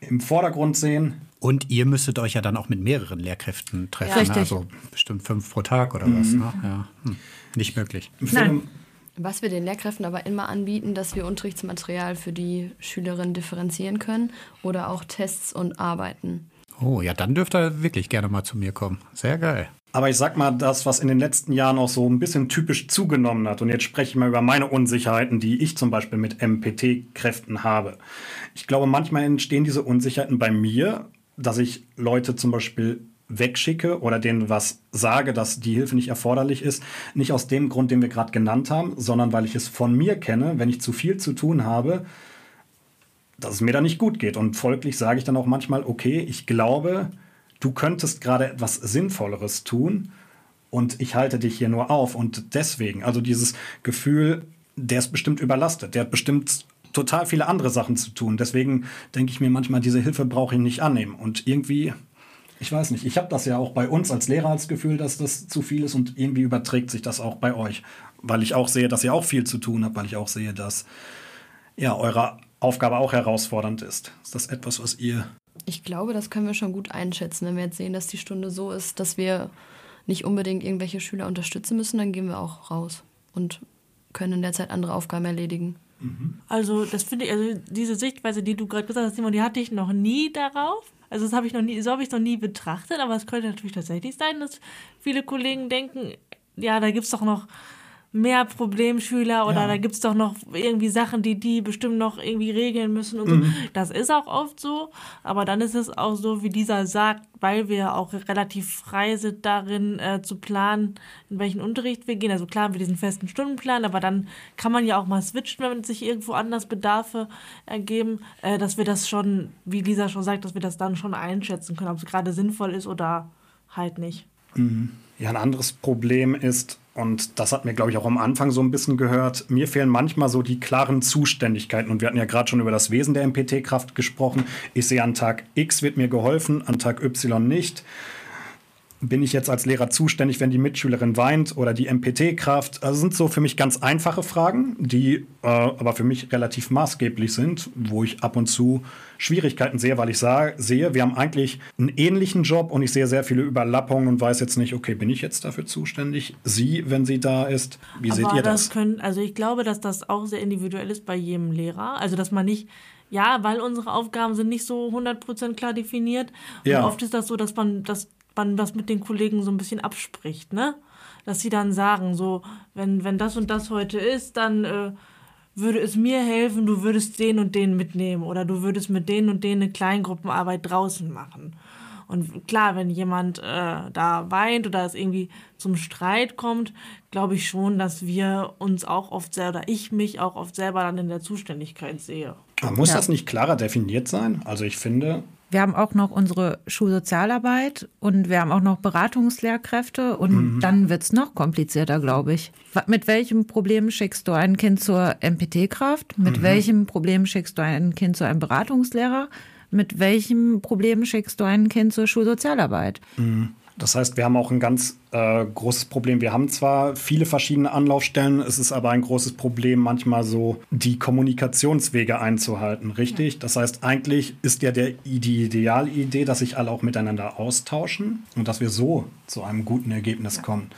im Vordergrund sehen, Und ihr müsstet euch ja dann auch mit mehreren Lehrkräften treffen. Ja. ne? Also bestimmt fünf pro Tag oder was. Ne? Ja. Hm. Nicht möglich. Im. Film, Was wir den Lehrkräften aber immer anbieten, dass wir Unterrichtsmaterial für die Schülerinnen differenzieren können oder auch Tests und Arbeiten. Oh, ja, dann dürft ihr wirklich gerne mal zu mir kommen. Sehr geil. Aber ich sag mal, das, was in den letzten Jahren auch so ein bisschen typisch zugenommen hat, und jetzt spreche ich mal über meine Unsicherheiten, die ich zum Beispiel mit MPT-Kräften habe. Ich glaube, manchmal entstehen diese Unsicherheiten bei mir, dass ich Leute zum Beispiel wegschicke oder denen was sage, dass die Hilfe nicht erforderlich ist, nicht aus dem Grund, den wir gerade genannt haben, sondern weil ich es von mir kenne, wenn ich zu viel zu tun habe, dass es mir da nicht gut geht. Und folglich sage ich dann auch manchmal, okay, ich glaube, du könntest gerade etwas Sinnvolleres tun und ich halte dich hier nur auf. Und deswegen, also dieses Gefühl, der ist bestimmt überlastet, der hat bestimmt total viele andere Sachen zu tun. Deswegen denke ich mir manchmal, diese Hilfe brauche ich nicht annehmen. Und irgendwie, ich weiß nicht, ich habe das ja auch bei uns als Lehrer als Gefühl, dass das zu viel ist und irgendwie überträgt sich das auch bei euch. Weil ich auch sehe, dass ihr auch viel zu tun habt, weil ich auch sehe, dass ja, eure Aufgabe auch herausfordernd ist. Ist das etwas, was ihr Ich glaube, das können wir schon gut einschätzen. Wenn wir jetzt sehen, dass die Stunde so ist, dass wir nicht unbedingt irgendwelche Schüler unterstützen müssen, dann gehen wir auch raus und können in der Zeit andere Aufgaben erledigen. Also, das finde ich, also diese Sichtweise, die du gerade gesagt hast, Simon, die hatte ich noch nie darauf. Also, das habe ich noch nie, so habe ich noch nie betrachtet, aber es könnte natürlich tatsächlich sein, dass viele Kollegen denken, ja, da gibt es doch noch mehr Problemschüler oder Ja. da gibt es doch noch irgendwie Sachen, die die bestimmt noch irgendwie regeln müssen und so. Das ist auch oft so, aber dann ist es auch so, wie dieser sagt, weil wir auch relativ frei sind darin äh, zu planen, in welchen Unterricht wir gehen. Also klar haben wir diesen festen Stundenplan, aber dann kann man ja auch mal switchen, wenn sich irgendwo anders Bedarfe ergeben, äh, dass wir das schon, wie Lisa schon sagt, dass wir das dann schon einschätzen können, ob es gerade sinnvoll ist oder halt nicht. Ja, ein anderes Problem ist, und das hat mir, glaube ich, auch am Anfang so ein bisschen gehört, mir fehlen manchmal so die klaren Zuständigkeiten. Und wir hatten ja gerade schon über das Wesen der MPT-Kraft gesprochen. Ich sehe, an Tag X wird mir geholfen, an Tag Y nicht. Bin ich jetzt als Lehrer zuständig, wenn die Mitschülerin weint oder die MPT-Kraft? Also sind so für mich ganz einfache Fragen, die äh, aber für mich relativ maßgeblich sind, wo ich ab und zu Schwierigkeiten sehe, weil ich sah, sehe, wir haben eigentlich einen ähnlichen Job und ich sehe sehr viele Überlappungen und weiß jetzt nicht, okay, bin ich jetzt dafür zuständig? Sie, wenn sie da ist? Wie aber seht ihr das? das können, also ich glaube, dass das auch sehr individuell ist bei jedem Lehrer. Also dass man nicht ja, weil unsere Aufgaben sind nicht so 100% klar definiert. Und Ja. oft ist das so, dass man, dass man das mit den Kollegen so ein bisschen abspricht, ne? Dass sie dann sagen, so, wenn, wenn das und das heute ist, dann äh, würde es mir helfen, du würdest den und den mitnehmen oder du würdest mit denen und denen eine Kleingruppenarbeit draußen machen. Und klar, wenn jemand äh, da weint oder es irgendwie zum Streit kommt, glaube ich schon, dass wir uns auch oft selber, oder ich mich auch oft selber dann in der Zuständigkeit sehe. Aber muss Ja. das nicht klarer definiert sein? Also ich finde, Wir haben auch noch unsere Schulsozialarbeit und wir haben auch noch Beratungslehrkräfte und dann wird es noch komplizierter, glaube ich. Mit welchem Problem schickst du ein Kind zur MPT-Kraft? Mit welchem Problem schickst du ein Kind zu einem Beratungslehrer? Mit welchem Problem schickst du ein Kind zur Schulsozialarbeit? Das heißt, wir haben auch ein ganz äh, großes Problem. Wir haben zwar viele verschiedene Anlaufstellen, es ist aber ein großes Problem, manchmal so die Kommunikationswege einzuhalten, richtig? Das heißt, eigentlich ist ja der, die Idealidee, dass sich alle auch miteinander austauschen und dass wir so zu einem guten Ergebnis kommen.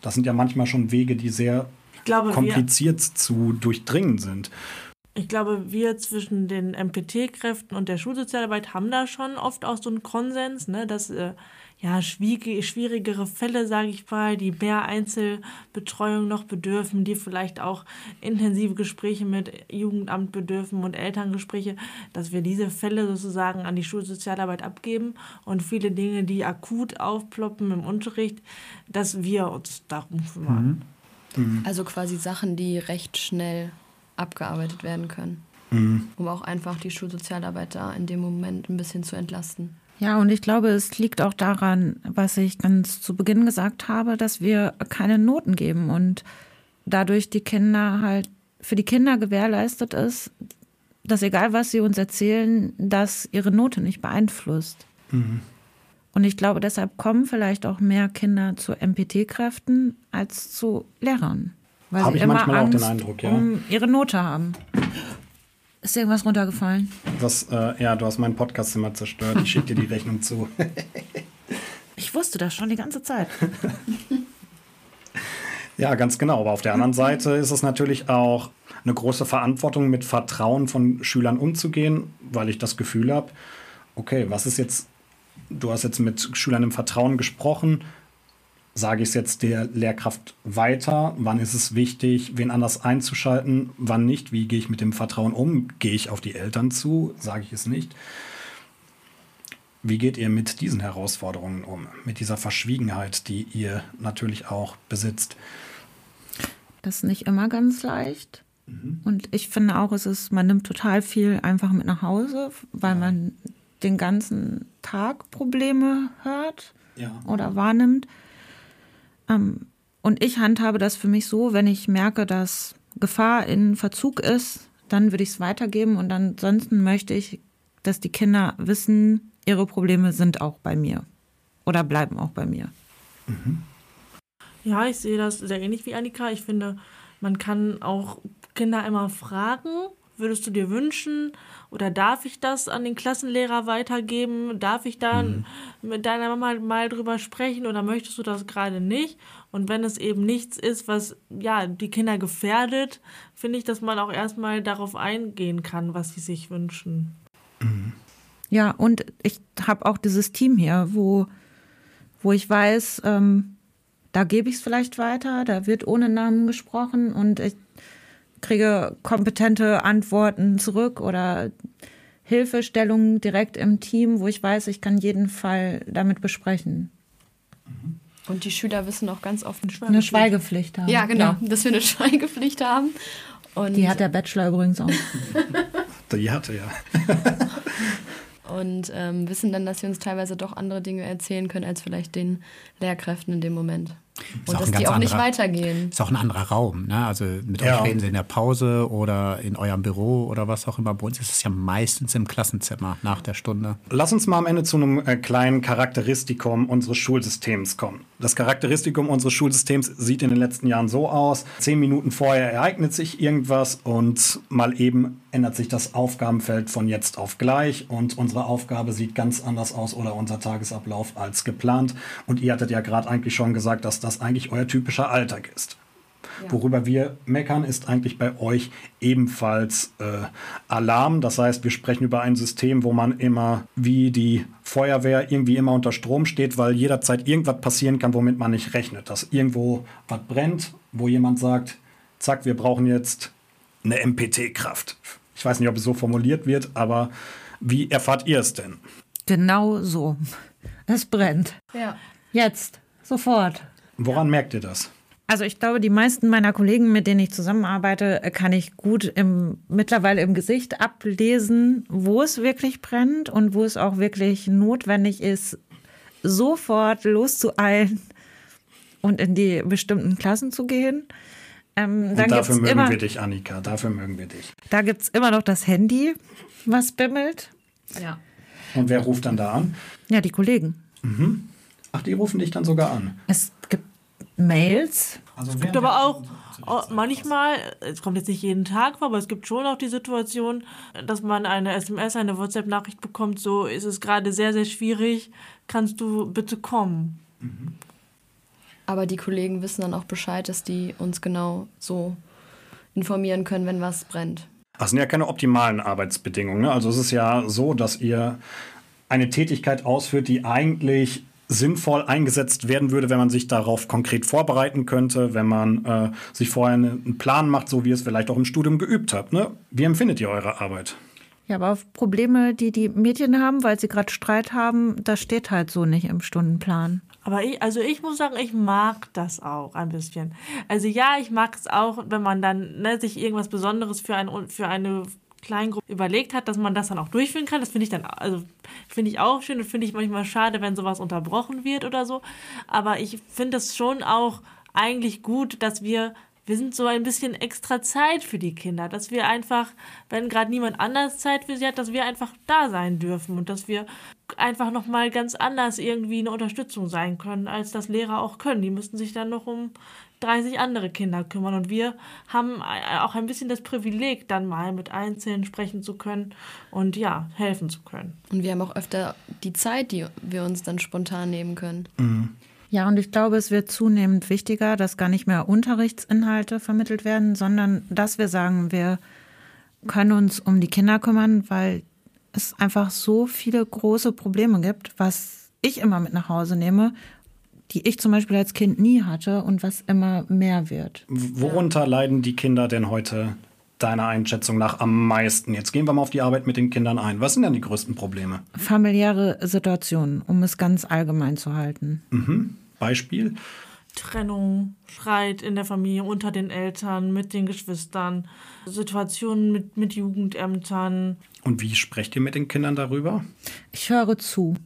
Das sind ja manchmal schon Wege, die sehr glaube, kompliziert zu durchdringen sind. ich glaube, wir zwischen den MPT-Kräften und der Schulsozialarbeit haben da schon oft auch so einen Konsens, ne, dass äh, ja schwierige, schwierigere Fälle, sage ich mal, die mehr Einzelbetreuung noch bedürfen, die vielleicht auch intensive Gespräche mit Jugendamt bedürfen und Elterngespräche, dass wir diese Fälle sozusagen an die Schulsozialarbeit abgeben und viele Dinge, die akut aufploppen im Unterricht, dass wir uns darum kümmern. Also quasi Sachen, die recht schnell abgearbeitet werden können. Um auch einfach die Schulsozialarbeit da in dem Moment ein bisschen zu entlasten. Ja, und ich glaube, es liegt auch daran, was ich ganz zu Beginn gesagt habe, dass wir keine Noten geben und dadurch die Kinder halt für die Kinder gewährleistet ist, dass egal was sie uns erzählen, dass ihre Note nicht beeinflusst. Und ich glaube, deshalb kommen vielleicht auch mehr Kinder zu MPT-Kräften als zu Lehrern. Weil Hab sie ich immer manchmal auch den Angst Eindruck, ja. um ihre Note haben. Ist dir irgendwas runtergefallen? Das, äh, ja, du hast mein Podcastzimmer zerstört. Ich schicke dir die Rechnung zu. Ich wusste das schon die ganze Zeit. Ja, ganz genau. Aber auf der anderen Seite ist es natürlich auch eine große Verantwortung, mit Vertrauen von Schülern umzugehen, weil ich das Gefühl habe, okay, was ist jetzt, du hast jetzt mit Schülern im Vertrauen gesprochen, sage ich es jetzt der Lehrkraft weiter, wann ist es wichtig, wen anders einzuschalten, wann nicht, wie gehe ich mit dem Vertrauen um, gehe ich auf die Eltern zu, sage ich es nicht. Wie geht ihr mit diesen Herausforderungen um, mit dieser Verschwiegenheit, die ihr natürlich auch besitzt? Das ist nicht immer ganz leicht. Und ich finde auch, es ist, man nimmt total viel einfach mit nach Hause, weil man den ganzen Tag Probleme hört Ja. oder wahrnimmt. Ähm, und ich handhabe das für mich so, wenn ich merke, dass Gefahr in Verzug ist, dann würde ich es weitergeben und ansonsten möchte ich, dass die Kinder wissen, ihre Probleme sind auch bei mir oder bleiben auch bei mir. Ja, ich sehe das sehr ähnlich wie Annika. Ich finde, man kann auch Kinder immer fragen, würdest du dir wünschen oder darf ich das an den Klassenlehrer weitergeben? Darf ich dann mit deiner Mama mal drüber sprechen oder möchtest du das gerade nicht? Und wenn es eben nichts ist, was ja die Kinder gefährdet, finde ich, dass man auch erstmal darauf eingehen kann, was sie sich wünschen. Ja, und ich habe auch dieses Team hier, wo, wo ich weiß, ähm, da gebe ich es vielleicht weiter, da wird ohne Namen gesprochen und ich kriege kompetente Antworten zurück oder Hilfestellungen direkt im Team, wo ich weiß, ich kann jeden Fall damit besprechen. Und die Schüler wissen auch ganz oft Eine Schweigepflicht haben. Ja, genau, dass wir eine Schweigepflicht haben. Und, Die hat der Bachelor übrigens auch. Die hatte ja. und ähm, wissen dann, dass sie uns teilweise doch andere Dinge erzählen können, als vielleicht den Lehrkräften in dem Moment. Und auch dass die auch nicht anderer- weitergehen. Ist auch ein anderer Raum. Ne? Also mit Ja. euch reden sie in der Pause oder in eurem Büro oder was auch immer. Bei uns ist es ja meistens im Klassenzimmer nach der Stunde. Lass uns mal am Ende zu einem äh, kleinen Charakteristikum unseres Schulsystems kommen. Das Charakteristikum unseres Schulsystems sieht in den letzten Jahren so aus. Zehn Minuten vorher ereignet sich irgendwas und mal eben ändert sich das Aufgabenfeld von jetzt auf gleich und unsere Aufgabe sieht ganz anders aus oder unser Tagesablauf als geplant. Und ihr hattet ja gerade eigentlich schon gesagt, dass das eigentlich euer typischer Alltag ist. Worüber wir meckern, ist eigentlich bei euch ebenfalls äh, Alarm. Das heißt, wir sprechen über ein System, wo man immer wie die Feuerwehr irgendwie immer unter Strom steht, weil jederzeit irgendwas passieren kann, womit man nicht rechnet. Dass irgendwo was brennt, wo jemand sagt, zack, wir brauchen jetzt eine MPT-Kraft. Ich weiß nicht, ob es so formuliert wird, aber wie erfahrt ihr es denn? Genau so. Es brennt. Ja. Jetzt. Sofort. Woran merkt ihr das? Also ich glaube, die meisten meiner Kollegen, mit denen ich zusammenarbeite, kann ich gut im, mittlerweile im Gesicht ablesen, wo es wirklich brennt und wo es auch wirklich notwendig ist, sofort loszueilen und in die bestimmten Klassen zu gehen. Ähm, Und dann dafür mögen immer, wir dich, Annika. Dafür mögen wir dich. da gibt es immer noch das Handy, was bimmelt. Ja. Und wer ruft dann da an? Ja, die Kollegen. Ach, die rufen dich dann sogar an. Es gibt Mails. Also Es gibt aber auch oh, manchmal, es kommt jetzt nicht jeden Tag vor, aber es gibt schon auch die Situation, dass man eine SMS, eine WhatsApp-Nachricht bekommt, so ist es gerade sehr, sehr schwierig, kannst du bitte kommen? Aber die Kollegen wissen dann auch Bescheid, dass die uns genau so informieren können, wenn was brennt. Das sind ja keine optimalen Arbeitsbedingungen. Ne? Also es ist ja so, dass ihr eine Tätigkeit ausführt, die eigentlich sinnvoll eingesetzt werden würde, wenn man sich darauf konkret vorbereiten könnte, wenn man äh, sich vorher eine- einen Plan macht, so wie ihr es vielleicht auch im Studium geübt habt. Ne? Wie empfindet ihr eure Arbeit? Ja, aber auf Probleme, die die Mädchen haben, weil sie gerade Streit haben, das steht halt so nicht im Stundenplan. Aber ich, also ich muss sagen, ich mag das auch ein bisschen. Also ja, ich mag es auch, wenn man dann ne, sich irgendwas Besonderes für, ein, für eine Kleingruppe überlegt hat, dass man das dann auch durchführen kann. Das finde ich dann, also finde ich auch schön und finde ich manchmal schade, wenn sowas unterbrochen wird oder so. Aber ich finde es schon auch eigentlich gut, dass wir wir sind so ein bisschen extra Zeit für die Kinder, dass wir einfach, wenn gerade niemand anders Zeit für sie hat, dass wir einfach da sein dürfen und dass wir einfach noch mal ganz anders irgendwie eine Unterstützung sein können, als das Lehrer auch können. Die müssten sich dann noch um 30 andere Kinder kümmern und wir haben auch ein bisschen das Privileg, dann mal mit Einzelnen sprechen zu können und ja, helfen zu können. Und wir haben auch öfter die Zeit, die wir uns dann spontan nehmen können. Ja, und ich glaube, es wird zunehmend wichtiger, dass gar nicht mehr Unterrichtsinhalte vermittelt werden, sondern dass wir sagen, wir können uns um die Kinder kümmern, weil es einfach so viele große Probleme gibt, was ich immer mit nach Hause nehme, die ich zum Beispiel als Kind nie hatte und was immer mehr wird. Worunter leiden die Kinder denn heute deiner Einschätzung nach am meisten? Jetzt gehen wir mal auf die Arbeit mit den Kindern ein. Was sind denn die größten Probleme? Familiäre Situationen, um es ganz allgemein zu halten. Beispiel? Trennung, Streit in der Familie, unter den Eltern, mit den Geschwistern, Situationen mit, mit Jugendämtern. Und wie sprecht ihr mit den Kindern darüber? Ich höre zu.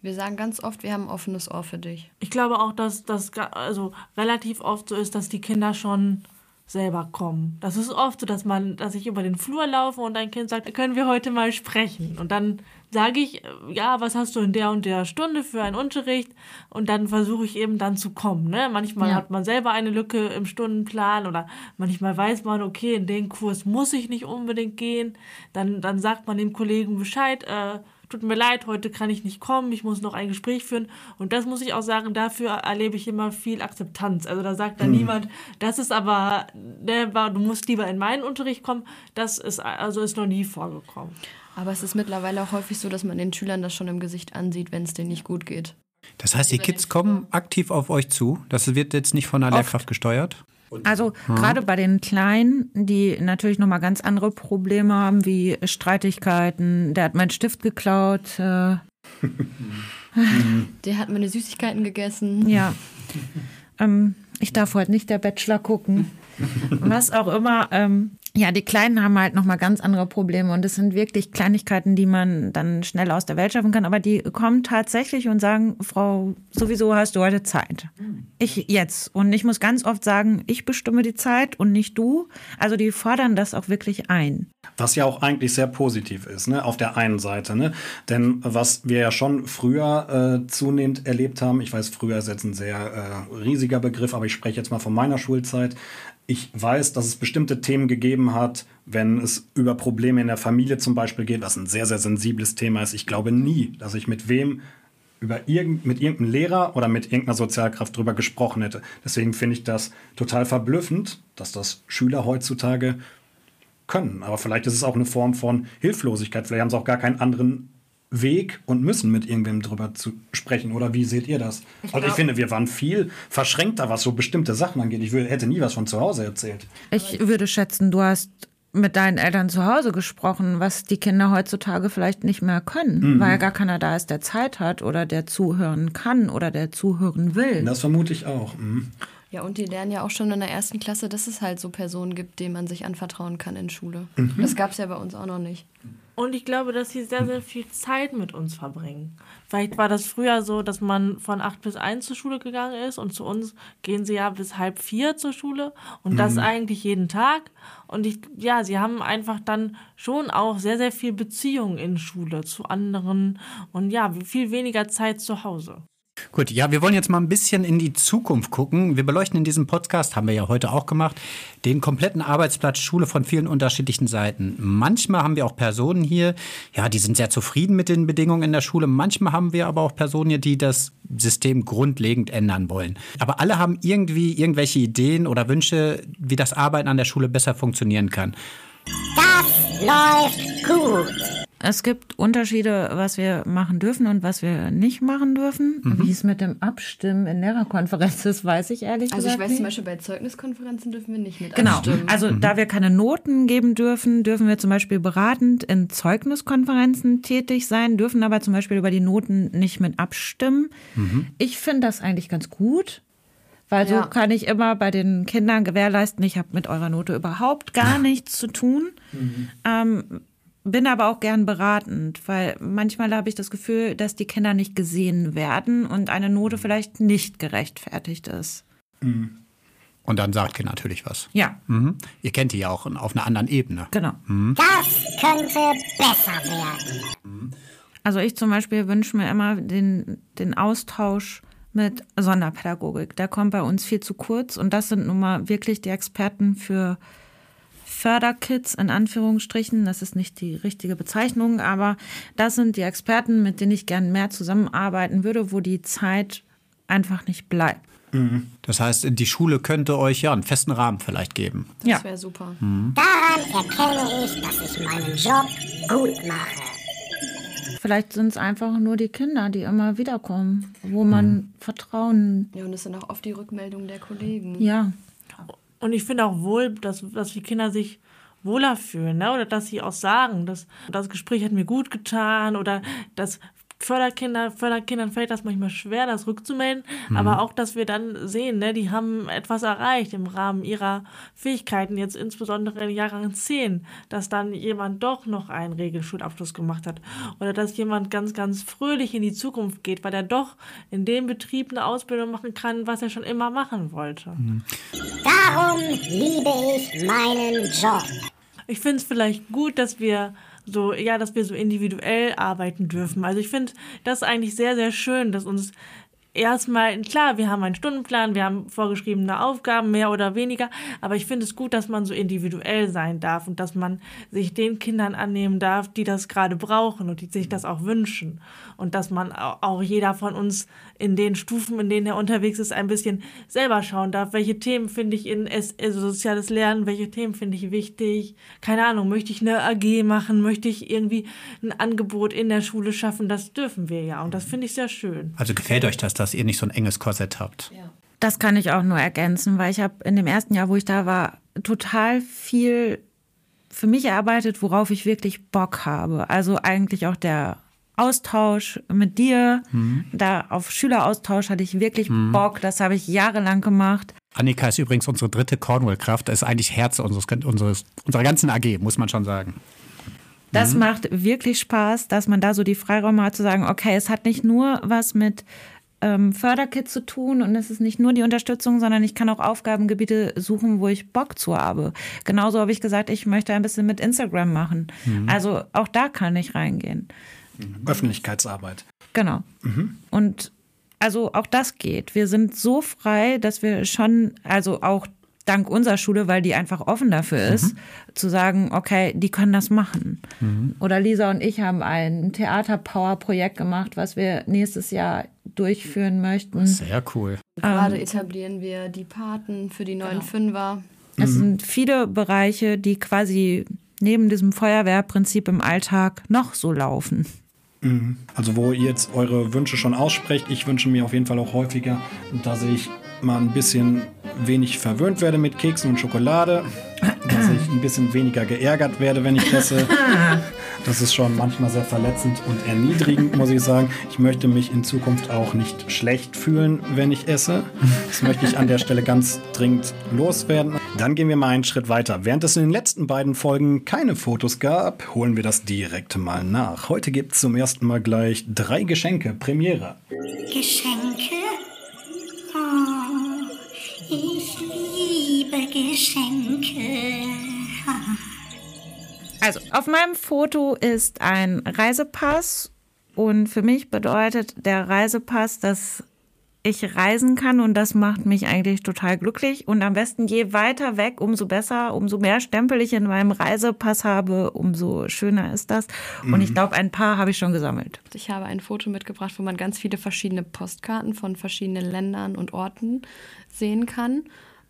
Wir sagen ganz oft, wir haben ein offenes Ohr für dich. Ich glaube auch, dass das also relativ oft so ist, dass die Kinder schon selber kommen. Das ist oft so, dass man, dass ich über den Flur laufe und ein Kind sagt, können wir heute mal sprechen? Und dann sage ich, äh, ja, was hast du in der und der Stunde für einen Unterricht? Und dann versuche ich eben dann zu kommen. Ne? Manchmal Ja. hat man selber eine Lücke im Stundenplan oder manchmal weiß man, okay, in den Kurs muss ich nicht unbedingt gehen. Dann, dann sagt man dem Kollegen Bescheid, äh, tut mir leid, heute kann ich nicht kommen, ich muss noch ein Gespräch führen. Und das muss ich auch sagen, dafür erlebe ich immer viel Akzeptanz. Also da sagt dann niemand, das ist aber, ne, du musst lieber in meinen Unterricht kommen. Das ist also ist noch nie vorgekommen. Aber es ist mittlerweile auch häufig so, dass man den Schülern das schon im Gesicht ansieht, wenn es denen nicht gut geht. Das heißt, die Kids kommen aktiv auf euch zu. Das wird jetzt nicht von einer Lehrkraft gesteuert. Also gerade bei den Kleinen, die natürlich nochmal ganz andere Probleme haben, wie Streitigkeiten, der hat meinen Stift geklaut, äh, Der hat meine Süßigkeiten gegessen. ja. ähm, ich darf heute nicht der Bachelor gucken. Was auch immer. Ähm, Ja, die Kleinen haben halt nochmal ganz andere Probleme und es sind wirklich Kleinigkeiten, die man dann schnell aus der Welt schaffen kann, aber die kommen tatsächlich und sagen, Frau, sowieso hast du heute Zeit. Ich jetzt. Und ich muss ganz oft sagen, ich bestimme die Zeit und nicht du. Also die fordern das auch wirklich ein. Was ja auch eigentlich sehr positiv ist, ne? auf der einen Seite. Ne? Denn was wir ja schon früher äh, zunehmend erlebt haben, ich weiß, früher ist jetzt ein sehr äh, riesiger Begriff, aber ich spreche jetzt mal von meiner Schulzeit, ich weiß, dass es bestimmte Themen gegeben hat, wenn es über Probleme in der Familie zum Beispiel geht, was ein sehr, sehr sensibles Thema ist. Ich glaube nie, dass ich mit wem über irgend, mit irgendeinem Lehrer oder mit irgendeiner Sozialkraft drüber gesprochen hätte. Deswegen finde ich das total verblüffend, dass das Schüler heutzutage können. Aber vielleicht ist es auch eine Form von Hilflosigkeit. Vielleicht haben sie auch gar keinen anderen Weg und müssen mit irgendwem drüber zu sprechen. Oder wie seht ihr das? Ich also ich finde, wir waren viel verschränkter, was so bestimmte Sachen angeht. Ich hätte nie was von zu Hause erzählt. Ich würde schätzen, du hast mit deinen Eltern zu Hause gesprochen, was die Kinder heutzutage vielleicht nicht mehr können, mhm. weil gar keiner da ist, der Zeit hat oder der zuhören kann oder der zuhören will. Das vermute ich auch. Mhm. Ja, und die lernen ja auch schon in der ersten Klasse, dass es halt so Personen gibt, denen man sich anvertrauen kann in Schule. Mhm. Das gab es ja bei uns auch noch nicht. Und ich glaube, dass sie sehr, sehr viel Zeit mit uns verbringen. Vielleicht war das früher so, dass man von acht bis eins zur Schule gegangen ist und zu uns gehen sie ja bis halb vier zur Schule und das mhm. eigentlich jeden Tag. Und ich, ja, sie haben einfach dann schon auch sehr, sehr viel Beziehung in Schule zu anderen und ja, viel weniger Zeit zu Hause. Gut, ja, wir wollen jetzt mal ein bisschen in die Zukunft gucken. Wir beleuchten in diesem Podcast, haben wir ja heute auch gemacht, den kompletten Arbeitsplatz Schule von vielen unterschiedlichen Seiten. Manchmal haben wir auch Personen hier, ja, die sind sehr zufrieden mit den Bedingungen in der Schule. Manchmal haben wir aber auch Personen hier, die das System grundlegend ändern wollen. Aber alle haben irgendwie irgendwelche Ideen oder Wünsche, wie das Arbeiten an der Schule besser funktionieren kann. Das läuft gut. Es gibt Unterschiede, was wir machen dürfen und was wir nicht machen dürfen. Mhm. Wie es mit dem Abstimmen in Lehrerkonferenz ist, weiß ich ehrlich also gesagt. Also ich weiß nicht. zum Beispiel bei Zeugniskonferenzen dürfen wir nicht mit genau. abstimmen. Genau. Also mhm. da wir keine Noten geben dürfen, dürfen wir zum Beispiel beratend in Zeugniskonferenzen tätig sein, dürfen aber zum Beispiel über die Noten nicht mit abstimmen. Mhm. Ich finde das eigentlich ganz gut. Weil ja. so kann ich immer bei den Kindern gewährleisten, ich habe mit eurer Note überhaupt gar nichts zu tun. Mhm. Ähm, bin aber auch gern beratend, weil manchmal habe ich das Gefühl, dass die Kinder nicht gesehen werden und eine Note vielleicht nicht gerechtfertigt ist. Mhm. Und dann sagt ihr natürlich was. Ja. Mhm. Ihr kennt die ja auch auf einer anderen Ebene. Genau. Mhm. Das könnte besser werden. Also ich zum Beispiel wünsche mir immer den, den Austausch mit Sonderpädagogik. Der kommt bei uns viel zu kurz und das sind nun mal wirklich die Experten für Förderkids in Anführungsstrichen. Das ist nicht die richtige Bezeichnung, aber das sind die Experten, mit denen ich gerne mehr zusammenarbeiten würde, wo die Zeit einfach nicht bleibt. Mhm. Das heißt, die Schule könnte euch ja einen festen Rahmen vielleicht geben. Das ja. wäre super. Mhm. Daran erkenne ich, dass ich meinen Job gut mache. Vielleicht sind es einfach nur die Kinder, die immer wiederkommen, wo man mhm. Vertrauen. Ja, und das sind auch oft die Rückmeldungen der Kollegen. Ja. Und ich finde auch wohl, dass, dass die Kinder sich wohler fühlen, ne? oder dass sie auch sagen, dass das Gespräch hat mir gut getan oder das Förderkinder, Förderkindern fällt das manchmal schwer, das rückzumelden, mhm. aber auch, dass wir dann sehen, ne, die haben etwas erreicht im Rahmen ihrer Fähigkeiten, jetzt insbesondere in Jahrgang 10, dass dann jemand doch noch einen Regelschulabschluss gemacht hat oder dass jemand ganz, ganz fröhlich in die Zukunft geht, weil er doch in dem Betrieb eine Ausbildung machen kann, was er schon immer machen wollte. Mhm. Darum liebe ich meinen Job. Ich finde es vielleicht gut, dass wir so, ja, dass wir so individuell arbeiten dürfen. Also ich finde das eigentlich sehr, sehr schön, dass uns erstmal, klar, wir haben einen Stundenplan, wir haben vorgeschriebene Aufgaben, mehr oder weniger, aber ich finde es gut, dass man so individuell sein darf und dass man sich den Kindern annehmen darf, die das gerade brauchen und die sich das auch wünschen. Und dass man auch jeder von uns in den Stufen, in denen er unterwegs ist, ein bisschen selber schauen darf, welche Themen finde ich in also soziales Lernen, welche Themen finde ich wichtig. Keine Ahnung, möchte ich eine AG machen, möchte ich irgendwie ein Angebot in der Schule schaffen, das dürfen wir ja und das finde ich sehr schön. Also gefällt euch das, dass ihr nicht so ein enges Korsett habt. Ja. Das kann ich auch nur ergänzen, weil ich habe in dem ersten Jahr, wo ich da war, total viel für mich erarbeitet, worauf ich wirklich Bock habe. Also eigentlich auch der Austausch mit dir. Mhm. Da auf Schüleraustausch hatte ich wirklich mhm. Bock. Das habe ich jahrelang gemacht. Annika ist übrigens unsere dritte Cornwall-Kraft. Das ist eigentlich Herz unseres, unseres, unserer ganzen AG, muss man schon sagen. Das mhm. macht wirklich Spaß, dass man da so die Freiräume hat zu sagen, okay, es hat nicht nur was mit ähm, Förderkit zu tun und es ist nicht nur die Unterstützung, sondern ich kann auch Aufgabengebiete suchen, wo ich Bock zu habe. Genauso habe ich gesagt, ich möchte ein bisschen mit Instagram machen. Mhm. Also auch da kann ich reingehen. Mhm. Öffentlichkeitsarbeit. Genau. Mhm. Und also auch das geht. Wir sind so frei, dass wir schon, also auch dank unserer Schule, weil die einfach offen dafür ist, mhm. zu sagen, okay, die können das machen. Mhm. Oder Lisa und ich haben ein Theater-Power-Projekt gemacht, was wir nächstes Jahr durchführen möchten. Sehr cool. Gerade ähm, etablieren wir die Paten für die neuen genau. Fünfer. Es mhm. sind viele Bereiche, die quasi neben diesem Feuerwehrprinzip im Alltag noch so laufen. Mhm. Also wo ihr jetzt eure Wünsche schon aussprecht, ich wünsche mir auf jeden Fall auch häufiger, dass ich mal ein bisschen wenig verwöhnt werde mit Keksen und Schokolade, dass ich ein bisschen weniger geärgert werde, wenn ich esse. Das ist schon manchmal sehr verletzend und erniedrigend, muss ich sagen. Ich möchte mich in Zukunft auch nicht schlecht fühlen, wenn ich esse. Das möchte ich an der Stelle ganz dringend loswerden. Dann gehen wir mal einen Schritt weiter. Während es in den letzten beiden Folgen keine Fotos gab, holen wir das direkt mal nach. Heute gibt es zum ersten Mal gleich drei Geschenke. Premiere. Geschenke? Oh, ich liebe Geschenke. Also, auf meinem Foto ist ein Reisepass und für mich bedeutet der Reisepass, dass ich reisen kann und das macht mich eigentlich total glücklich. Und am besten je weiter weg, umso besser, umso mehr Stempel ich in meinem Reisepass habe, umso schöner ist das. Und ich mhm. glaube, ein paar habe ich schon gesammelt. Ich habe ein Foto mitgebracht, wo man ganz viele verschiedene Postkarten von verschiedenen Ländern und Orten sehen kann.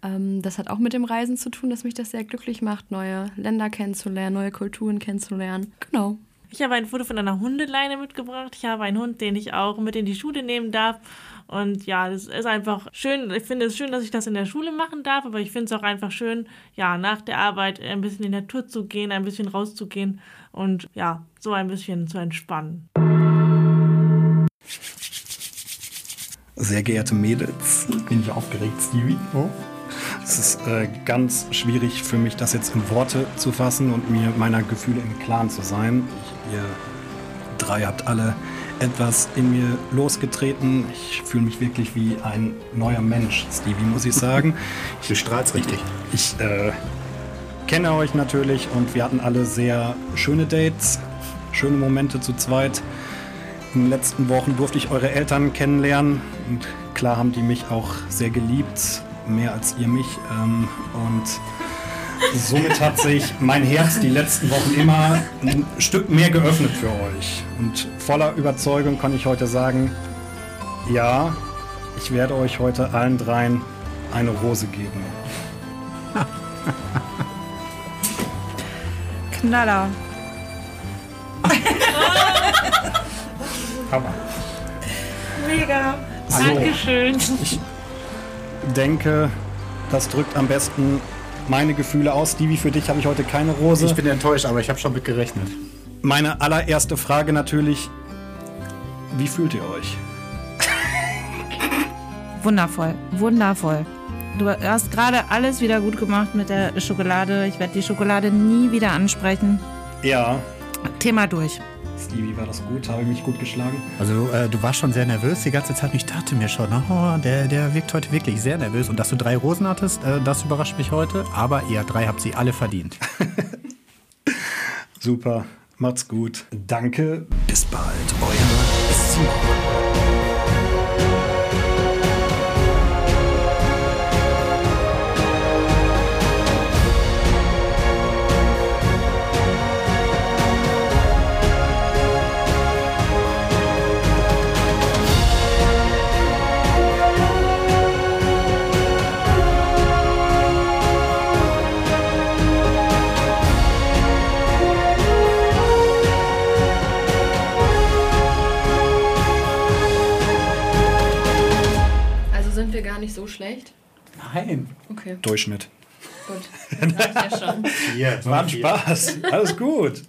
Ähm, das hat auch mit dem Reisen zu tun, dass mich das sehr glücklich macht, neue Länder kennenzulernen, neue Kulturen kennenzulernen. Genau. Ich habe ein Foto von einer Hundeleine mitgebracht. Ich habe einen Hund, den ich auch mit in die Schule nehmen darf. Und ja, das ist einfach schön. Ich finde es schön, dass ich das in der Schule machen darf, aber ich finde es auch einfach schön, ja, nach der Arbeit ein bisschen in die Natur zu gehen, ein bisschen rauszugehen und ja, so ein bisschen zu entspannen. Sehr geehrte Mädels, bin ich aufgeregt, Stevie. Oh. Es ist äh, ganz schwierig für mich, das jetzt in Worte zu fassen und mir meiner Gefühle im Klaren zu sein. Ich, ihr drei habt alle etwas in mir losgetreten. Ich fühle mich wirklich wie ein neuer Mensch, Stevie, muss ich sagen. Du strahlst richtig. Ich, ich äh, kenne euch natürlich und wir hatten alle sehr schöne Dates, schöne Momente zu zweit. In den letzten Wochen durfte ich eure Eltern kennenlernen und klar haben die mich auch sehr geliebt mehr als ihr mich. Ähm, und somit hat sich mein Herz die letzten Wochen immer ein Stück mehr geöffnet für euch. Und voller Überzeugung kann ich heute sagen, ja, ich werde euch heute allen dreien eine Rose geben. Knaller. Hammer. Mega. Also, Dankeschön. Ich, denke, das drückt am besten meine Gefühle aus. Stevie, für dich habe ich heute keine Rose. Ich bin enttäuscht, aber ich habe schon mit gerechnet. Meine allererste Frage natürlich, wie fühlt ihr euch? Wundervoll, wundervoll. Du hast gerade alles wieder gut gemacht mit der Schokolade. Ich werde die Schokolade nie wieder ansprechen. Ja. Thema durch. Stevie, war das gut? Habe ich mich gut geschlagen? Also äh, du warst schon sehr nervös die ganze Zeit. Und ich dachte mir schon, oh, der, der wirkt heute wirklich sehr nervös. Und dass du drei Rosen hattest, äh, das überrascht mich heute. Aber ihr drei habt sie alle verdient. Super, macht's gut. Danke, bis bald. Euer Simon. Nicht so schlecht? Nein. Okay. Durchschnitt. Gut. Das ja schon. Hier, war ein Spaß. Alles gut.